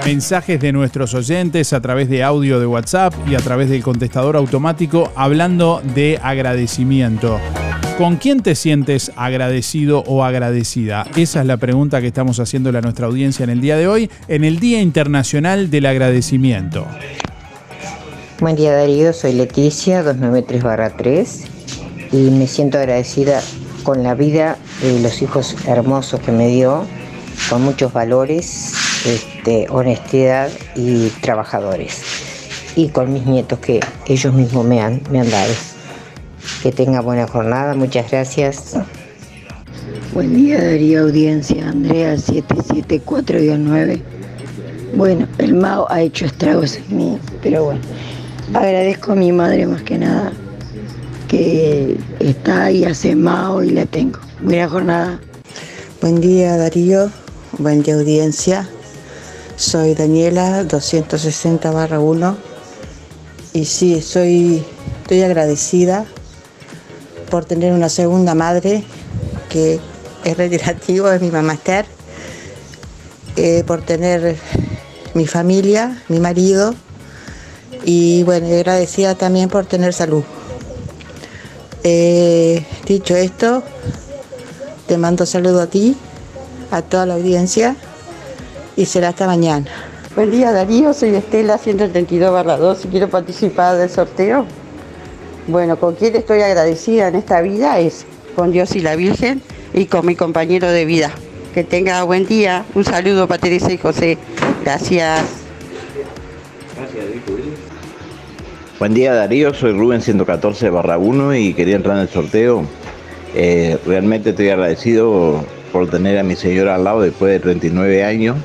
mensajes de nuestros oyentes a través de audio de WhatsApp y a través del contestador automático hablando de agradecimiento. ¿Con quién te sientes agradecido o agradecida? Esa es la pregunta que estamos haciéndole a nuestra audiencia en el día de hoy, en el Día Internacional del Agradecimiento. Buen día Darío, soy Leticia, 293-3 y me siento agradecida con la vida de los hijos hermosos que me dio, con muchos valores, este, honestidad y trabajadores. Y con mis nietos que ellos mismos me han, me han dado. Que tenga buena jornada, muchas gracias. Buen día Darío Audiencia, Andrea 774-9. Bueno, el Mao ha hecho estragos en mí, pero bueno, agradezco a mi madre más que nada, que está ahí hace Mao y la tengo. Buena jornada. Buen día Darío, buen día audiencia. Soy Daniela 260 1 y sí, soy, estoy agradecida por tener una segunda madre que es reiterativo de mi mamá Esther, eh, por tener mi familia, mi marido y bueno, agradecida también por tener salud. Eh, dicho esto, te mando saludo a ti, a toda la audiencia y será hasta mañana. Buen día Darío, soy Estela 132 2 y quiero participar del sorteo. Bueno, con quien estoy agradecida en esta vida es con Dios y la Virgen y con mi compañero de vida. Que tenga buen día. Un saludo para Teresa y José. Gracias. Buen día Darío, soy Rubén 114 barra 1 y quería entrar en el sorteo. Eh, realmente estoy agradecido por tener a mi señora al lado después de 39 años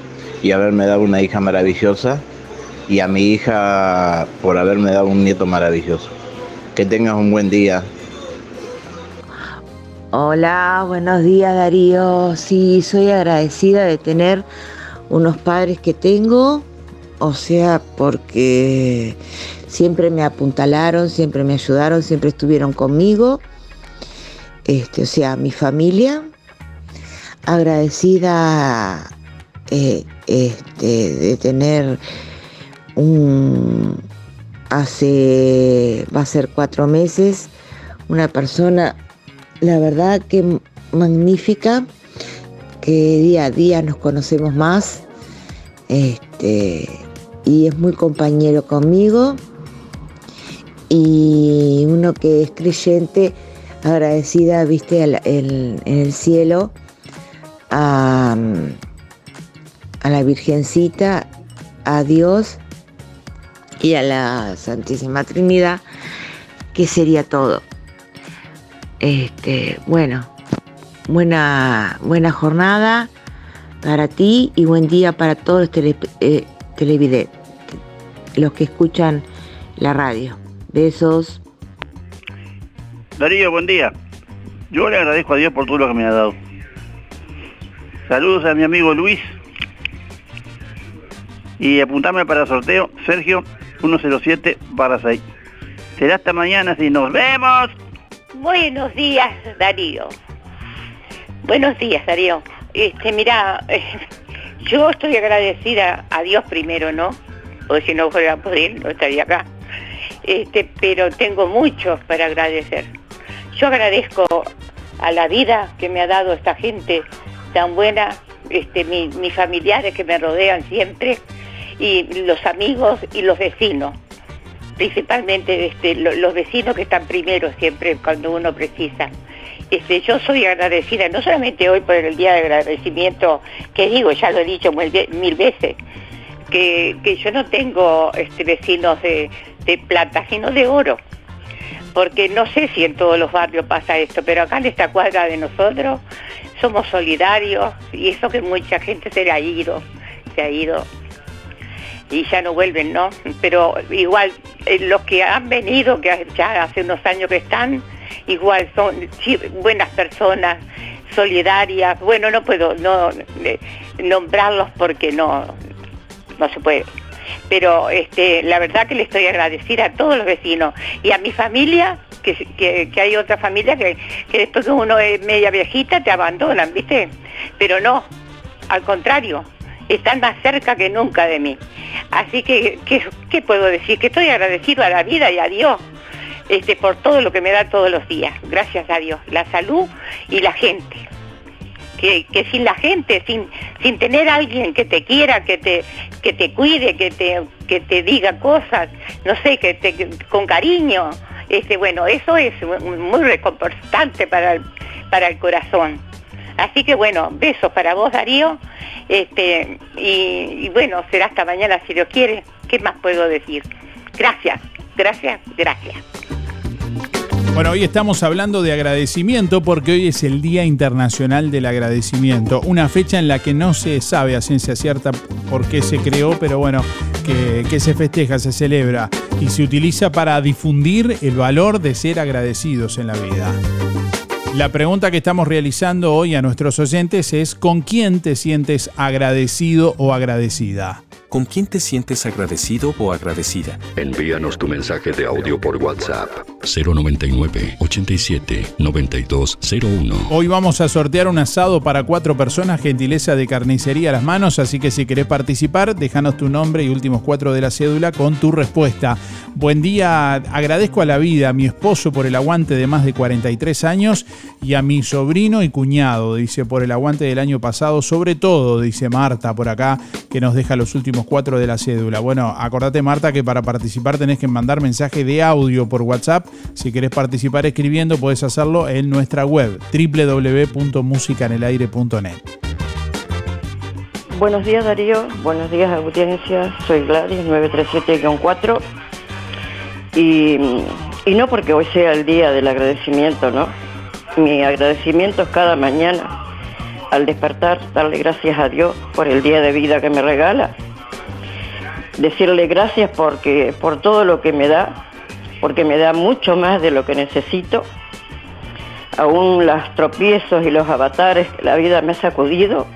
y haberme dado una hija maravillosa y a mi hija por haberme dado un nieto maravilloso. Que tengas un buen día. Hola, buenos días Darío. Sí, soy agradecida de tener unos padres que tengo, o sea, porque siempre me apuntalaron, siempre me ayudaron, siempre estuvieron conmigo. Este, o sea, mi familia. Agradecida eh, este, de tener un hace va a ser cuatro meses una persona la verdad que magnífica que día a día nos conocemos más este y es muy compañero conmigo y uno que es creyente agradecida viste en, en el cielo a, a la Virgencita a Dios y a la Santísima Trinidad que sería todo este bueno buena buena jornada para ti y buen día para todos los eh, televidentes los que escuchan la radio besos Darío, buen día. Yo le agradezco a Dios por todo lo que me ha dado. Saludos a mi amigo Luis. Y apuntame para sorteo, Sergio 107 barra 6. Será hasta mañana si nos vemos. Buenos días, Darío. Buenos días, Darío. Este, mira, yo estoy agradecida a Dios primero, ¿no? Porque si no fuera por él, no estaría acá. Este, pero tengo mucho para agradecer. Yo agradezco a la vida que me ha dado esta gente tan buena, este, mi- mis familiares que me rodean siempre, y los amigos y los vecinos principalmente este, lo- los vecinos que están primero siempre cuando uno precisa. Este, yo soy agradecida, no solamente hoy por el día de agradecimiento, que digo, ya lo he dicho mil veces, que, que yo no tengo este, vecinos de, de plata, sino de oro. Porque no sé si en todos los barrios pasa esto, pero acá en esta cuadra de nosotros somos solidarios y eso que mucha gente se ha ido, se ha ido y ya no vuelven, ¿no? Pero igual eh, los que han venido, que ya hace unos años que están, igual son buenas personas, solidarias. Bueno, no puedo eh, nombrarlos porque no no se puede. Pero este, la verdad que le estoy agradecida a todos los vecinos y a mi familia, que, hay otra familia que, que después que uno es media viejita te abandonan, ¿viste? Pero no, al contrario, están más cerca que nunca de mí. Así que, ¿qué, qué puedo decir? Que estoy agradecido a la vida y a Dios este, por todo lo que me da todos los días. Gracias a Dios. La salud y la gente. Que, sin la gente, sin, sin tener a alguien que te quiera, que te, que te cuide, que te, que te diga cosas, no sé, que con cariño, este, bueno, eso es muy reconfortante para el, para el corazón. Así que bueno, besos para vos Darío, este, y bueno, será hasta mañana si Dios quiere. ¿Qué más puedo decir? Gracias, gracias, gracias. Bueno, hoy estamos hablando de agradecimiento porque hoy es el Día Internacional del Agradecimiento, una fecha en la que no se sabe a ciencia cierta por qué se creó, pero bueno, que, se festeja, se celebra y se utiliza para difundir el valor de ser agradecidos en la vida. La pregunta que estamos realizando hoy a nuestros oyentes es ¿con quién te sientes agradecido o agradecida? ¿Con quién te sientes agradecido o agradecida? Envíanos tu mensaje de audio por WhatsApp 099 87 9201. Hoy vamos a sortear un asado para cuatro personas, gentileza de carnicería a las manos, así que si querés participar, déjanos tu nombre y últimos cuatro de la cédula con tu respuesta. Buen día, agradezco a la vida, a mi esposo por el aguante de más de 43 años y a mi sobrino y cuñado, dice, por el aguante del año pasado, sobre todo, dice Marta por acá, que nos deja los últimos cuatro de la cédula. Bueno, acordate Marta que para participar tenés que mandar mensaje de audio por WhatsApp. Si querés participar escribiendo, podés hacerlo en nuestra web www.musicanelaire.net. Buenos días Darío, buenos días audiencia, soy Gladys 937-4 y, y no porque hoy sea el día del agradecimiento, ¿no? Mi agradecimiento es cada mañana al despertar, darle gracias a Dios por el día de vida que me regala, decirle gracias porque, por todo lo que me da, porque me da mucho más de lo que necesito, aún los tropiezos y los avatares que la vida me ha sacudido,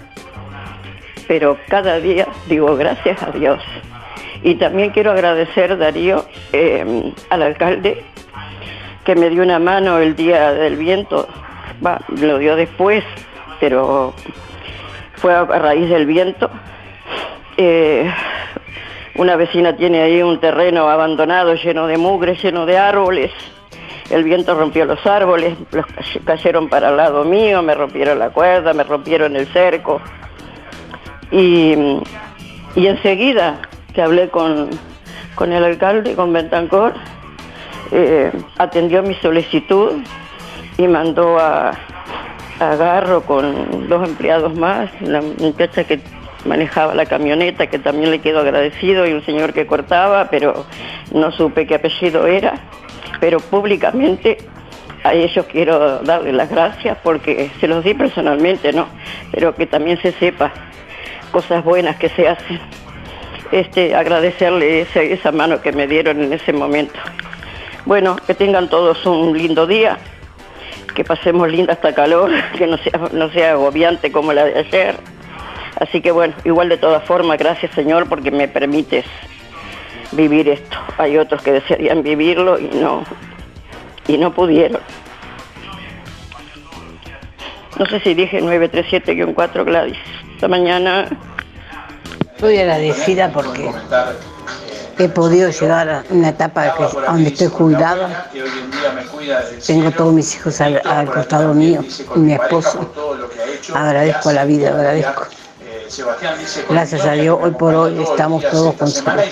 pero cada día digo gracias a Dios. Y también quiero agradecer, Darío, eh, al alcalde que me dio una mano el día del viento, lo dio después, pero fue a raíz del viento. Eh, una vecina tiene ahí un terreno abandonado lleno de mugre, lleno de árboles. El viento rompió los árboles, cayeron para el lado mío, me rompieron la cuerda, me rompieron el cerco. Y, y enseguida que hablé con, con el alcalde, con Bentancor, eh, atendió mi solicitud y mandó a, a con dos empleados más, una muchacha que manejaba la camioneta, que también le quedó agradecido, y un señor que cortaba, pero no supe qué apellido era. Pero públicamente a ellos quiero darles las gracias porque se los di personalmente, ¿no? Pero que también se sepa cosas buenas que se hacen. Este, agradecerle esa mano que me dieron en ese momento. Bueno, que tengan todos un lindo día que pasemos linda esta calor, que no sea, no sea agobiante como la de ayer. Así que bueno, igual de todas formas, gracias Señor porque me permites vivir esto. Hay otros que desearían vivirlo y no, y no pudieron. No sé si dije 937-4 Gladys. Esta mañana Estoy agradecida porque he podido llegar a una etapa donde estoy jubilada. Tengo todos mis hijos al, costado mío mi esposo. Agradezco a la vida, agradezco. Gracias a Dios, hoy por hoy estamos todos con salud.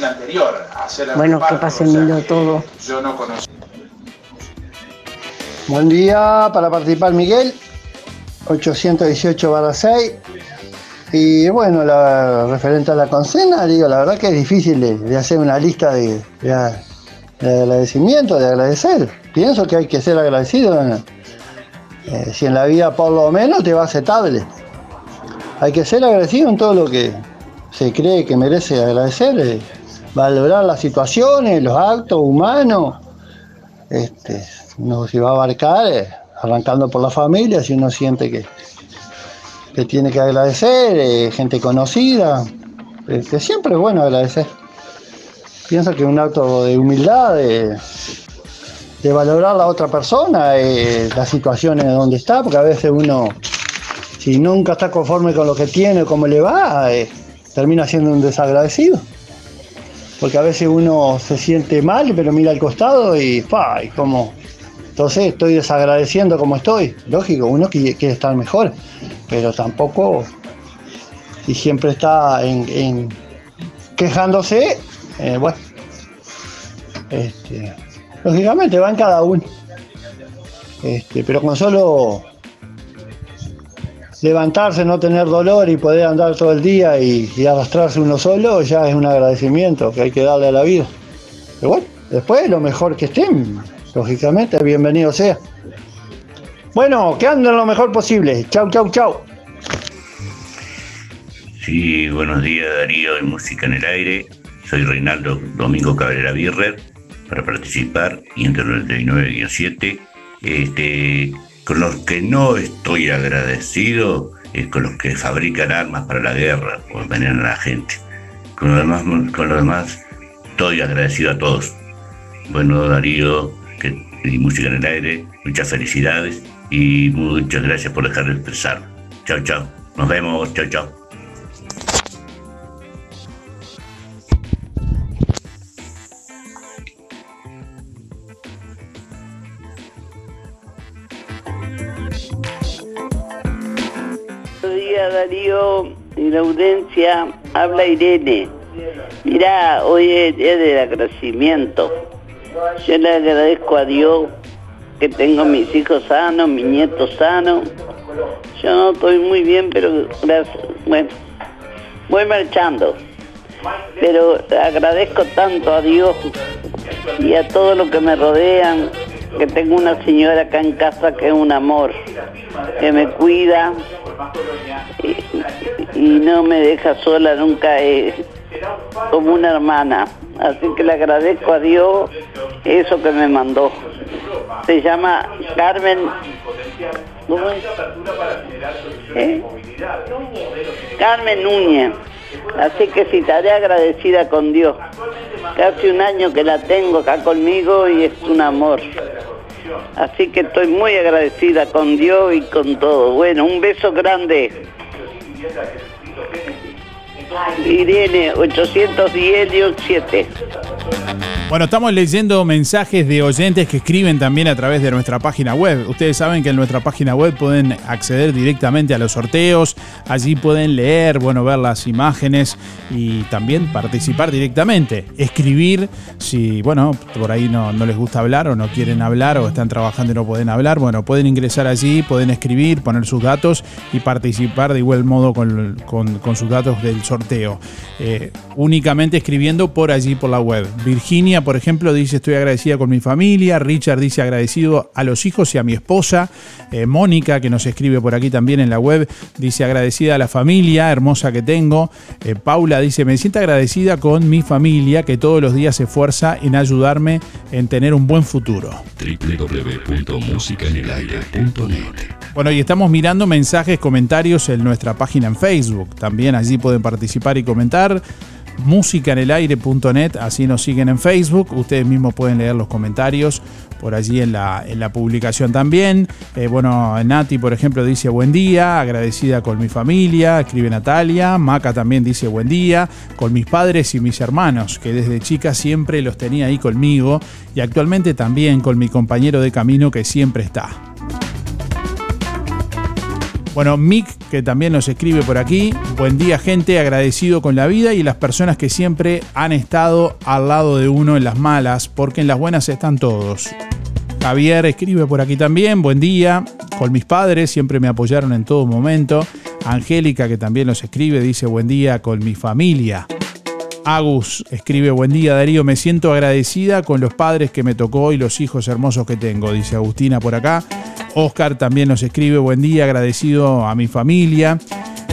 Bueno, que pasen lindo todo. Buen día para participar Miguel, 818 barra 6. Y bueno, la, referente a la concena, digo, la verdad que es difícil de, hacer una lista de agradecimiento, de agradecer. Pienso que hay que ser agradecido. eh, si en la vida por lo menos te va aceptable. Hay que ser agradecido en todo lo que se cree que merece agradecer. eh, valorar las situaciones, los actos humanos. Este, uno se va a abarcar, eh, arrancando por la familia, si uno siente que, que tiene que agradecer, eh, gente conocida, este, siempre es bueno agradecer. Pienso que un acto de humildad, de, de valorar a la otra persona, eh, las situaciones donde está, porque a veces uno, si nunca está conforme con lo que tiene, cómo le va, eh, termina siendo un desagradecido. Porque a veces uno se siente mal, pero mira al costado y, pa, y como, entonces estoy desagradeciendo como estoy. Lógico, uno quiere, estar mejor, pero tampoco, si siempre está en quejándose, eh, bueno, este, lógicamente va en cada uno. Este, pero con solo levantarse, no tener dolor y poder andar todo el día y, y arrastrarse uno solo, ya es un agradecimiento que hay que darle a la vida. Pero bueno, después lo mejor que estén, lógicamente, bienvenido sea. Bueno, que anden lo mejor posible. Chau, chau, chau. Sí, buenos días Darío en Música en el Aire. Soy Reinaldo Domingo Cabrera Birrer para participar y entre 99-7. Este, con los que no estoy agradecido es con los que fabrican armas para la guerra o envenenan a la gente. Con los demás, con los demás estoy agradecido a todos. Bueno, Darío, y Música en el Aire, muchas felicidades y muchas gracias por dejar de expresar. Chao, chao. Nos vemos. Chao, chao. Darío y la audiencia, habla Irene. Mirá, hoy es día del agradecimiento. Yo le agradezco a Dios que tengo mis hijos sanos, mis nietos sanos. Yo no estoy muy bien, pero gracias, bueno, voy marchando. Pero agradezco tanto a Dios y a todos los que me rodean, que tengo una señora acá en casa que es un amor, que me cuida y, no me deja sola nunca, es como una hermana. Así que le agradezco a Dios eso que me mandó. Se llama Carmen. ¿Eh? Carmen Núñez. Así que sí, estaré agradecida con Dios. Casi un año que la tengo acá conmigo y es un amor. Así que estoy muy agradecida con Dios y con todo. Bueno, un beso grande. Irene, 810-7. Bueno, estamos leyendo mensajes de oyentes que escriben también a través de nuestra página web. Ustedes saben que en nuestra página web pueden acceder directamente a los sorteos, allí pueden leer, bueno, ver las imágenes y también participar directamente. Escribir, si, bueno, por ahí no, les gusta hablar o no quieren hablar o están trabajando y no pueden hablar, bueno, pueden ingresar allí, pueden escribir, poner sus datos y participar de igual modo con sus datos del sorteo. Eh, únicamente escribiendo por allí, por la web. Virginia por ejemplo, dice estoy agradecida con mi familia. Richard dice agradecido a los hijos y a mi esposa. Eh, Mónica, que nos escribe por aquí también en la web, dice agradecida a la familia hermosa que tengo. Eh, Paula dice me siento agradecida con mi familia que todos los días se esfuerza en ayudarme en tener un buen futuro. www.musicaenelaire.net Bueno, y estamos mirando mensajes, comentarios en nuestra página en Facebook. También allí pueden participar y comentar. musicaenelaire.net, así nos siguen en Facebook. Ustedes mismos pueden leer los comentarios por allí en la, en la publicación también. Eh, bueno, Nati, por ejemplo, dice buen día, agradecida con mi familia, escribe Natalia. Maca también dice buen día, con mis padres y mis hermanos, que desde chica siempre los tenía ahí conmigo y actualmente también con mi compañero de camino que siempre está. Bueno, Mick, que también nos escribe por aquí. Buen día, gente, agradecido con la vida y las personas que siempre han estado al lado de uno en las malas, porque en las buenas están todos. Javier escribe por aquí también. Buen día, con mis padres, siempre me apoyaron en todo momento. Angélica, que también nos escribe, dice buen día con mi familia. Agus escribe buen día Darío, me siento agradecida con los padres que me tocó y los hijos hermosos que tengo, dice Agustina por acá. Oscar también nos escribe buen día, agradecido a mi familia.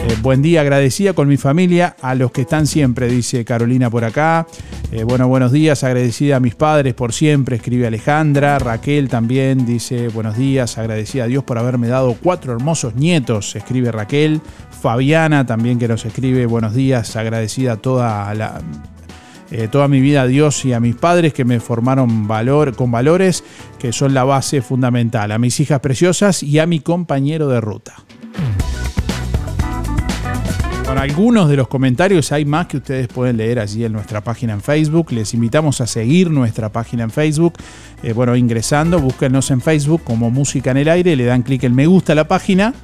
Eh, buen día, agradecida con mi familia, a los que están siempre, dice Carolina por acá. Eh, bueno, buenos días, agradecida a mis padres por siempre, escribe Alejandra. Raquel también dice buenos días, agradecida a Dios por haberme dado cuatro hermosos nietos, escribe Raquel. Fabiana también que nos escribe buenos días, agradecida toda eh, toda mi vida a Dios y a mis padres que me formaron valor, con valores que son la base fundamental, a mis hijas preciosas y a mi compañero de ruta. Con algunos de los comentarios hay más que ustedes pueden leer allí en nuestra página en Facebook. Les invitamos a seguir nuestra página en Facebook. Eh, bueno, ingresando, búsquenos en Facebook como Música en el Aire, le dan clic en me gusta la página.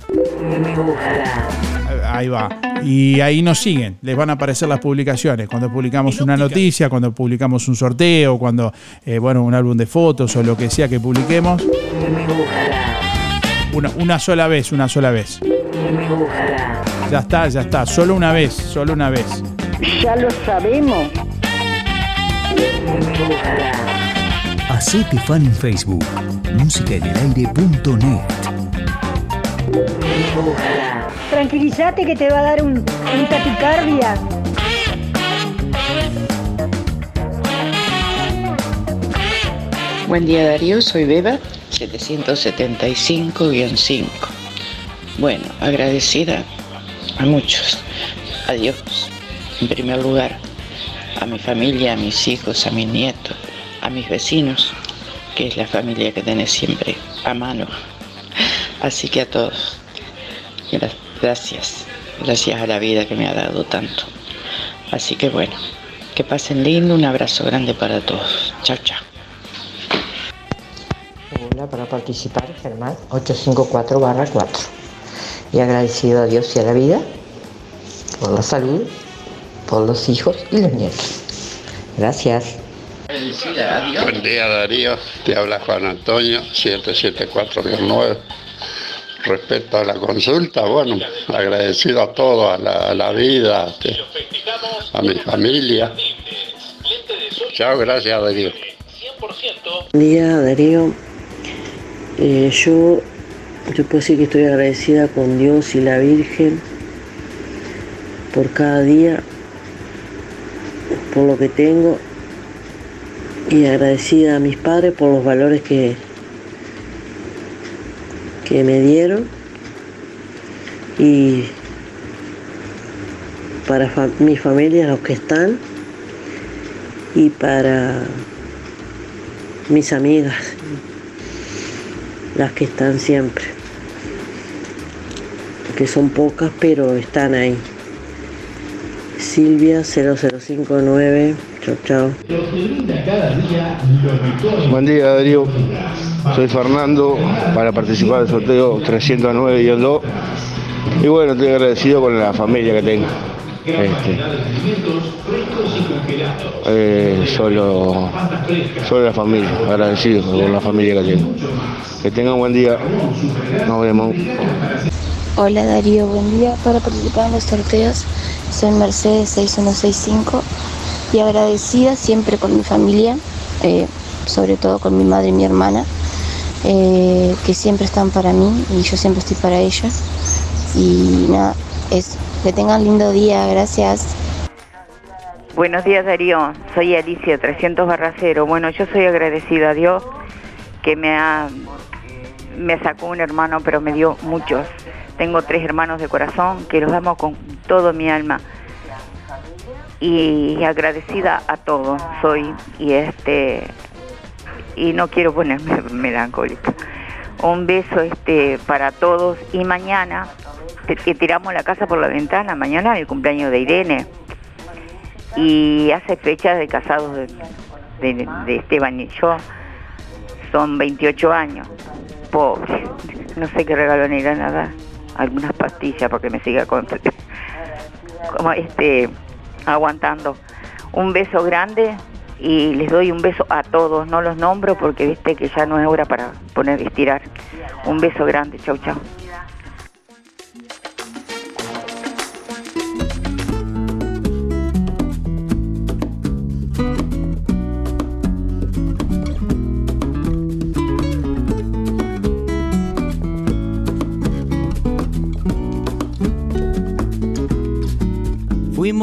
Ahí va. Y ahí nos siguen, les van a aparecer las publicaciones. Cuando publicamos una noticia, cuando publicamos un sorteo, cuando, eh, bueno, un álbum de fotos o lo que sea que publiquemos. Una, una sola vez, una sola vez. Ya está, ya está. Solo una vez, solo una vez. Ya lo sabemos. Hacete fan en Facebook. musicaenelaire.net. Tranquilízate que te va a dar un, un taquicardia. Buen día Darío, soy Beba, 775-5. Bueno, agradecida a muchos, a Dios, en primer lugar, a mi familia, a mis hijos, a mis nietos, a mis vecinos, que es la familia que tenés siempre a mano. Así que a todos, gra- gracias, gracias a la vida que me ha dado tanto. Así que bueno, que pasen lindo, un abrazo grande para todos. Chao, chao. Hola, para participar, Germán, 854 barra 4. Y agradecido a Dios y a la vida por la salud, por los hijos y los nietos. Gracias. Buen día Darío, te habla Juan Antonio, 774-9. Respecto a la consulta, bueno, agradecido a todo, a la, a la vida, este, a mi familia. Chao, gracias Darío. Buen día, Darío. Eh, yo, yo puedo decir que estoy agradecida con Dios y la Virgen por cada día, por lo que tengo y agradecida a mis padres por los valores que, que me dieron. Y para mi familia los que están y para mis amigas, las que están siempre, que son pocas pero están ahí. Silvia 0059, chao chao. Buen día Darío, soy Fernando para participar del sorteo 309-2 y bueno, estoy agradecido con la familia que tengo. Este, eh, solo, solo la familia, agradecido con la familia que tengo. Que tengan buen día, nos vemos. Hola Darío, buen día. Para participar en los sorteos soy Mercedes 6165 y agradecida siempre con mi familia, eh, sobre todo con mi madre y mi hermana, eh, que siempre están para mí y yo siempre estoy para ellas. Y nada, eso. Que tengan lindo día, gracias. Buenos días Darío, soy Alicia 300 Barracero. Bueno, yo soy agradecida a Dios que me ha me sacó un hermano, pero me dio muchos. Tengo tres hermanos de corazón que los amo con todo mi alma. Y agradecida a todos soy y este y no quiero ponerme melancólica. Un beso este para todos. Y mañana que tiramos la casa por la ventana, mañana el cumpleaños de Irene. Y hace fechas de casados de, Esteban y yo, son 28 años, pobre, no sé qué regalo ni irán a dar, algunas pastillas porque me siga con, como este, aguantando. Un beso grande y les doy un beso a todos, no los nombro porque viste que ya no es hora para poner estirar. Un beso grande, chau chau.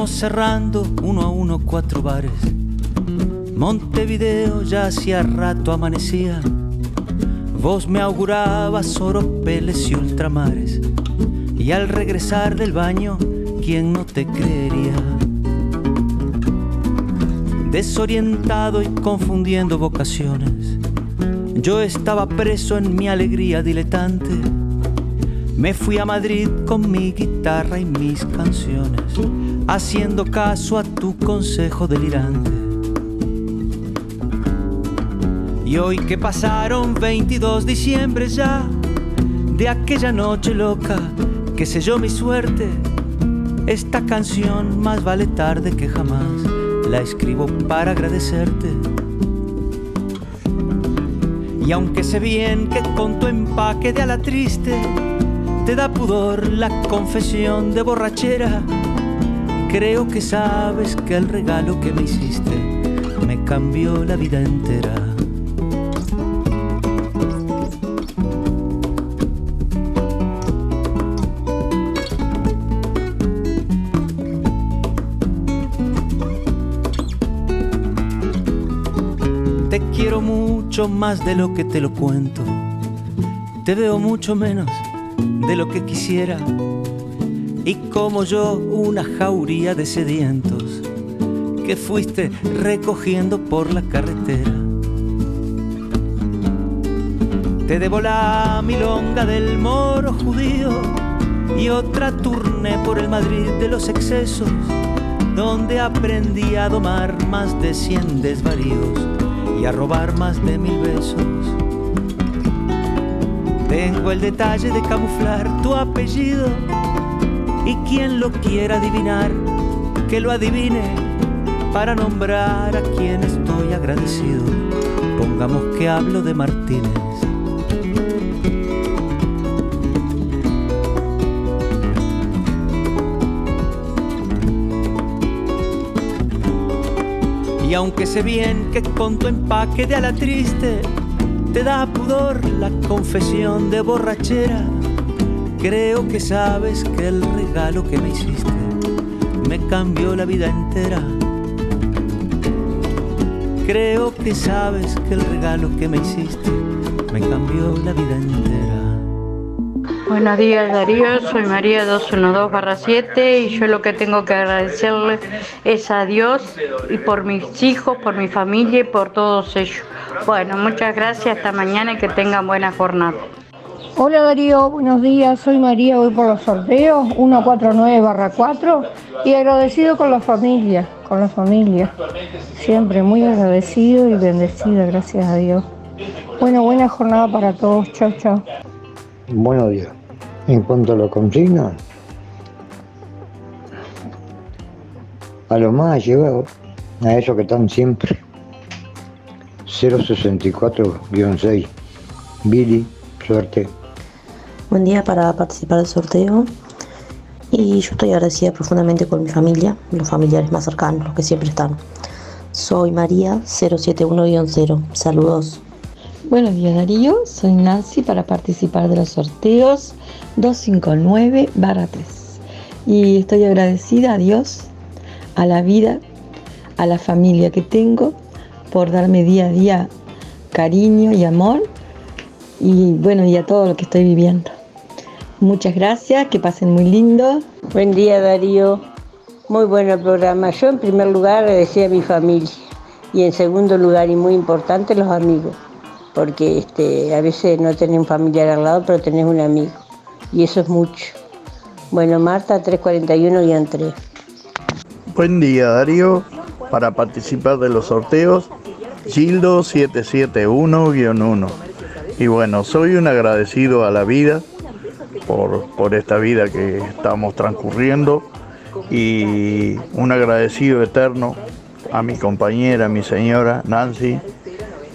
Cerrando uno a uno cuatro bares. Montevideo ya hacía rato amanecía. Vos me augurabas oropeles y ultramares. Y al regresar del baño, ¿quién no te creería? Desorientado y confundiendo vocaciones, yo estaba preso en mi alegría diletante. Me fui a Madrid con mi guitarra y mis canciones haciendo caso a tu consejo delirante. Y hoy que pasaron 22 diciembre ya, de aquella noche loca que selló mi suerte, esta canción más vale tarde que jamás, la escribo para agradecerte. Y aunque sé bien que con tu empaque de ala triste, te da pudor la confesión de borrachera, Creo que sabes que el regalo que me hiciste me cambió la vida entera. Te quiero mucho más de lo que te lo cuento. Te veo mucho menos de lo que quisiera y como yo una jauría de sedientos que fuiste recogiendo por la carretera. Te debo la milonga del moro judío y otra turné por el Madrid de los excesos, donde aprendí a domar más de cien desvaríos y a robar más de mil besos. Tengo el detalle de camuflar tu apellido y quien lo quiera adivinar, que lo adivine para nombrar a quien estoy agradecido. Pongamos que hablo de Martínez. Y aunque sé bien que con tu empaque de ala triste te da pudor la confesión de borrachera, Creo que sabes que el regalo que me hiciste me cambió la vida entera. Creo que sabes que el regalo que me hiciste me cambió la vida entera. Buenos días Darío, soy María 212-7 y yo lo que tengo que agradecerle es a Dios y por mis hijos, por mi familia y por todos ellos. Bueno, muchas gracias, hasta mañana y que tengan buena jornada. Hola Darío, buenos días, soy María, voy por los sorteos 149 4 y agradecido con la familia, con la familia. Siempre muy agradecido y bendecido, gracias a Dios. Bueno, buena jornada para todos, chao, chao. Buenos días. En cuanto a la consigna, a lo más llegado, a eso que están siempre, 064-6, Billy, suerte. Buen día para participar del sorteo. Y yo estoy agradecida profundamente con mi familia, los familiares más cercanos, los que siempre están. Soy María 071-0. Saludos. Buenos días Darío, soy Nancy para participar de los sorteos 259-3. Y estoy agradecida a Dios, a la vida, a la familia que tengo por darme día a día cariño y amor y bueno, y a todo lo que estoy viviendo. Muchas gracias, que pasen muy lindo. Buen día Darío, muy bueno el programa. Yo en primer lugar agradecía a mi familia y en segundo lugar y muy importante los amigos, porque este, a veces no tenés un familiar al lado, pero tenés un amigo y eso es mucho. Bueno, Marta 341-3. Buen día Darío, para participar de los sorteos, Gildo 771-1. Y bueno, soy un agradecido a la vida por, por esta vida que estamos transcurriendo y un agradecido eterno a mi compañera, mi señora Nancy,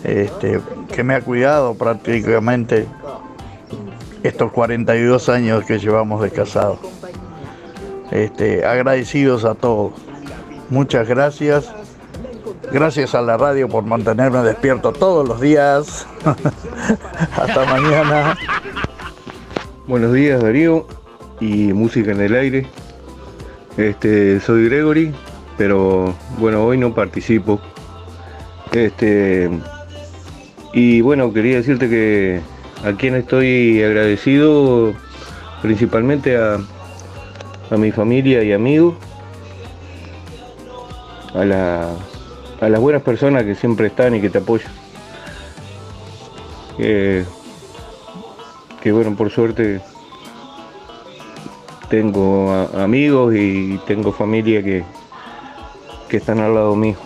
este, que me ha cuidado prácticamente estos 42 años que llevamos de casado. Este, agradecidos a todos. Muchas gracias. Gracias a la radio por mantenerme despierto todos los días. Hasta mañana. Buenos días Darío y música en el aire. Este, soy Gregory, pero bueno, hoy no participo. Este, y bueno, quería decirte que a quien estoy agradecido principalmente a, a mi familia y amigos, a, la, a las buenas personas que siempre están y que te apoyan. Que, que bueno, por suerte tengo amigos y tengo familia que, que están al lado mío.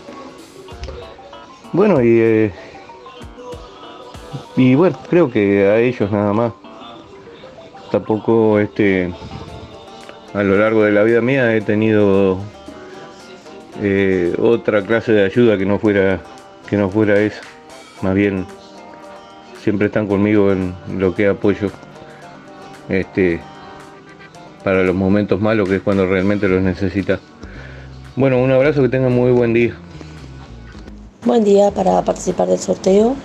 Bueno, y, eh, y bueno, creo que a ellos nada más. Tampoco este, a lo largo de la vida mía he tenido eh, otra clase de ayuda que no fuera que no fuera esa. Más bien siempre están conmigo en lo que apoyo. Este, para los momentos malos, que es cuando realmente los necesitas. Bueno, un abrazo, que tengan muy buen día. Buen día para participar del sorteo.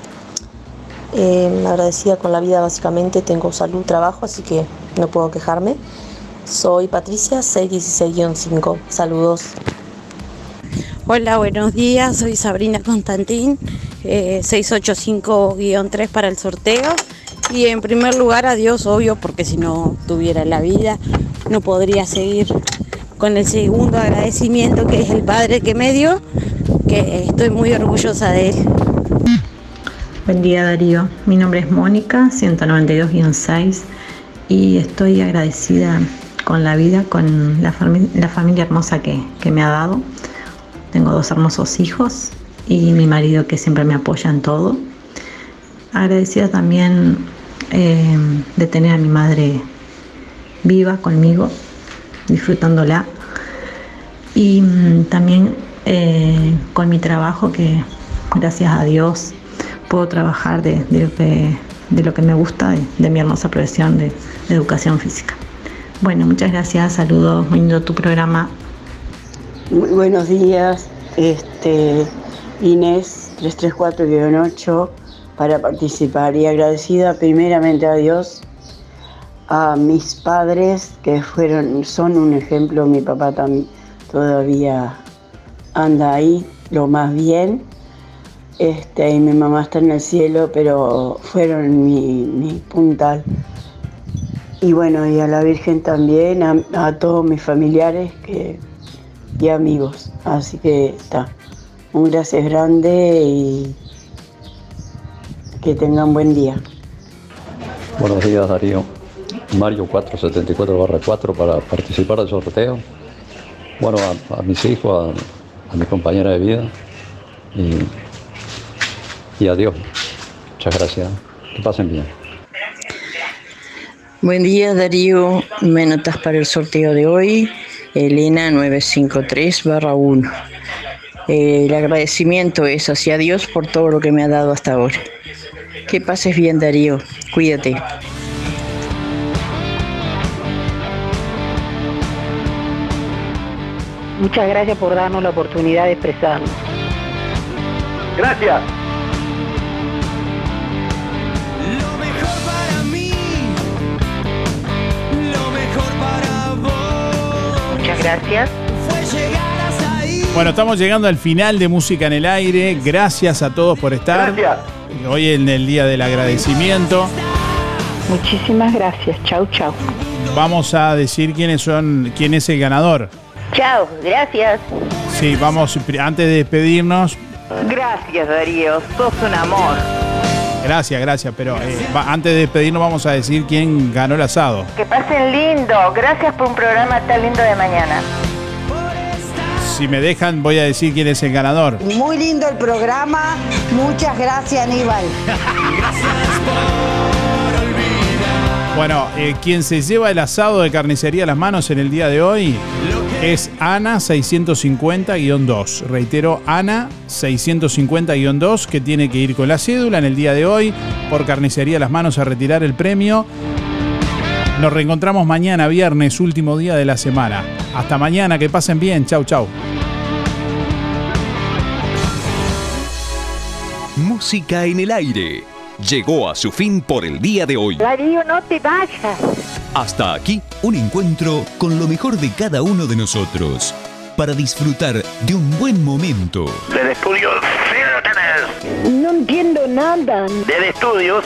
Eh, agradecida con la vida básicamente, tengo salud, trabajo, así que no puedo quejarme. Soy Patricia 616-5. Saludos. Hola, buenos días. Soy Sabrina Constantín, eh, 685-3 para el sorteo. Y en primer lugar, adiós, obvio, porque si no tuviera la vida, no podría seguir con el segundo agradecimiento que es el padre que me dio, que estoy muy orgullosa de él. Buen día Darío, mi nombre es Mónica, 192-6 y estoy agradecida con la vida, con la, fami- la familia hermosa que, que me ha dado. Tengo dos hermosos hijos y mi marido que siempre me apoya en todo. Agradecida también eh, de tener a mi madre viva conmigo, disfrutándola. Y mm, también eh, con mi trabajo que gracias a Dios puedo trabajar de, de lo, que, me gusta, de, mi hermosa profesión de, de educación física. Bueno, muchas gracias, saludos, muy lindo tu programa. Muy buenos días, este, Inés 334-8 para participar y agradecida primeramente a Dios, a mis padres que fueron, son un ejemplo, mi papá también todavía anda ahí lo más bien, este, y mi mamá está en el cielo, pero fueron mi, mi puntal. Y bueno, y a la Virgen también, a, a todos mis familiares que, y amigos. Así que está. Un gracias grande y que tengan buen día. Buenos días Darío. Mario 474-4 para participar del sorteo. Bueno, a, a mis hijos, a, a mi compañera de vida y, y a Dios. Muchas gracias. Que pasen bien. Buen día Darío, me notas para el sorteo de hoy, Elena 953 1. el agradecimiento es hacia Dios por todo lo que me ha dado hasta ahora. Que pases bien Darío, cuídate. Muchas gracias por darnos la oportunidad de expresarnos. Gracias. Lo mejor Bueno, estamos llegando al final de Música en el Aire. Gracias a todos por estar. Gracias. Hoy en el día del agradecimiento. Muchísimas gracias. Chau, chau. Vamos a decir quiénes son, quién es el ganador. Chao, gracias. Sí, vamos, antes de despedirnos, Gracias, Darío. Sos un amor. gracias, gracias, pero eh, va- antes de despedirnos vamos a decir quién ganó el asado. Que pasen lindo. Gracias por un programa tan lindo de mañana. Si me dejan, voy a decir quién es el ganador. Muy lindo el programa. Muchas gracias, Aníbal. Bueno, eh, quien se lleva el asado de carnicería a las manos en el día de hoy es Ana 650-2. Reitero, Ana 650-2 que tiene que ir con la cédula en el día de hoy por carnicería a las manos a retirar el premio. Nos reencontramos mañana, viernes, último día de la semana. Hasta mañana, que pasen bien. Chau, chau. Música en el aire. Llegó a su fin por el día de hoy. Darío, no te vayas. Hasta aquí un encuentro con lo mejor de cada uno de nosotros. Para disfrutar de un buen momento. Del estudio, síganos. No entiendo nada. Del estudios,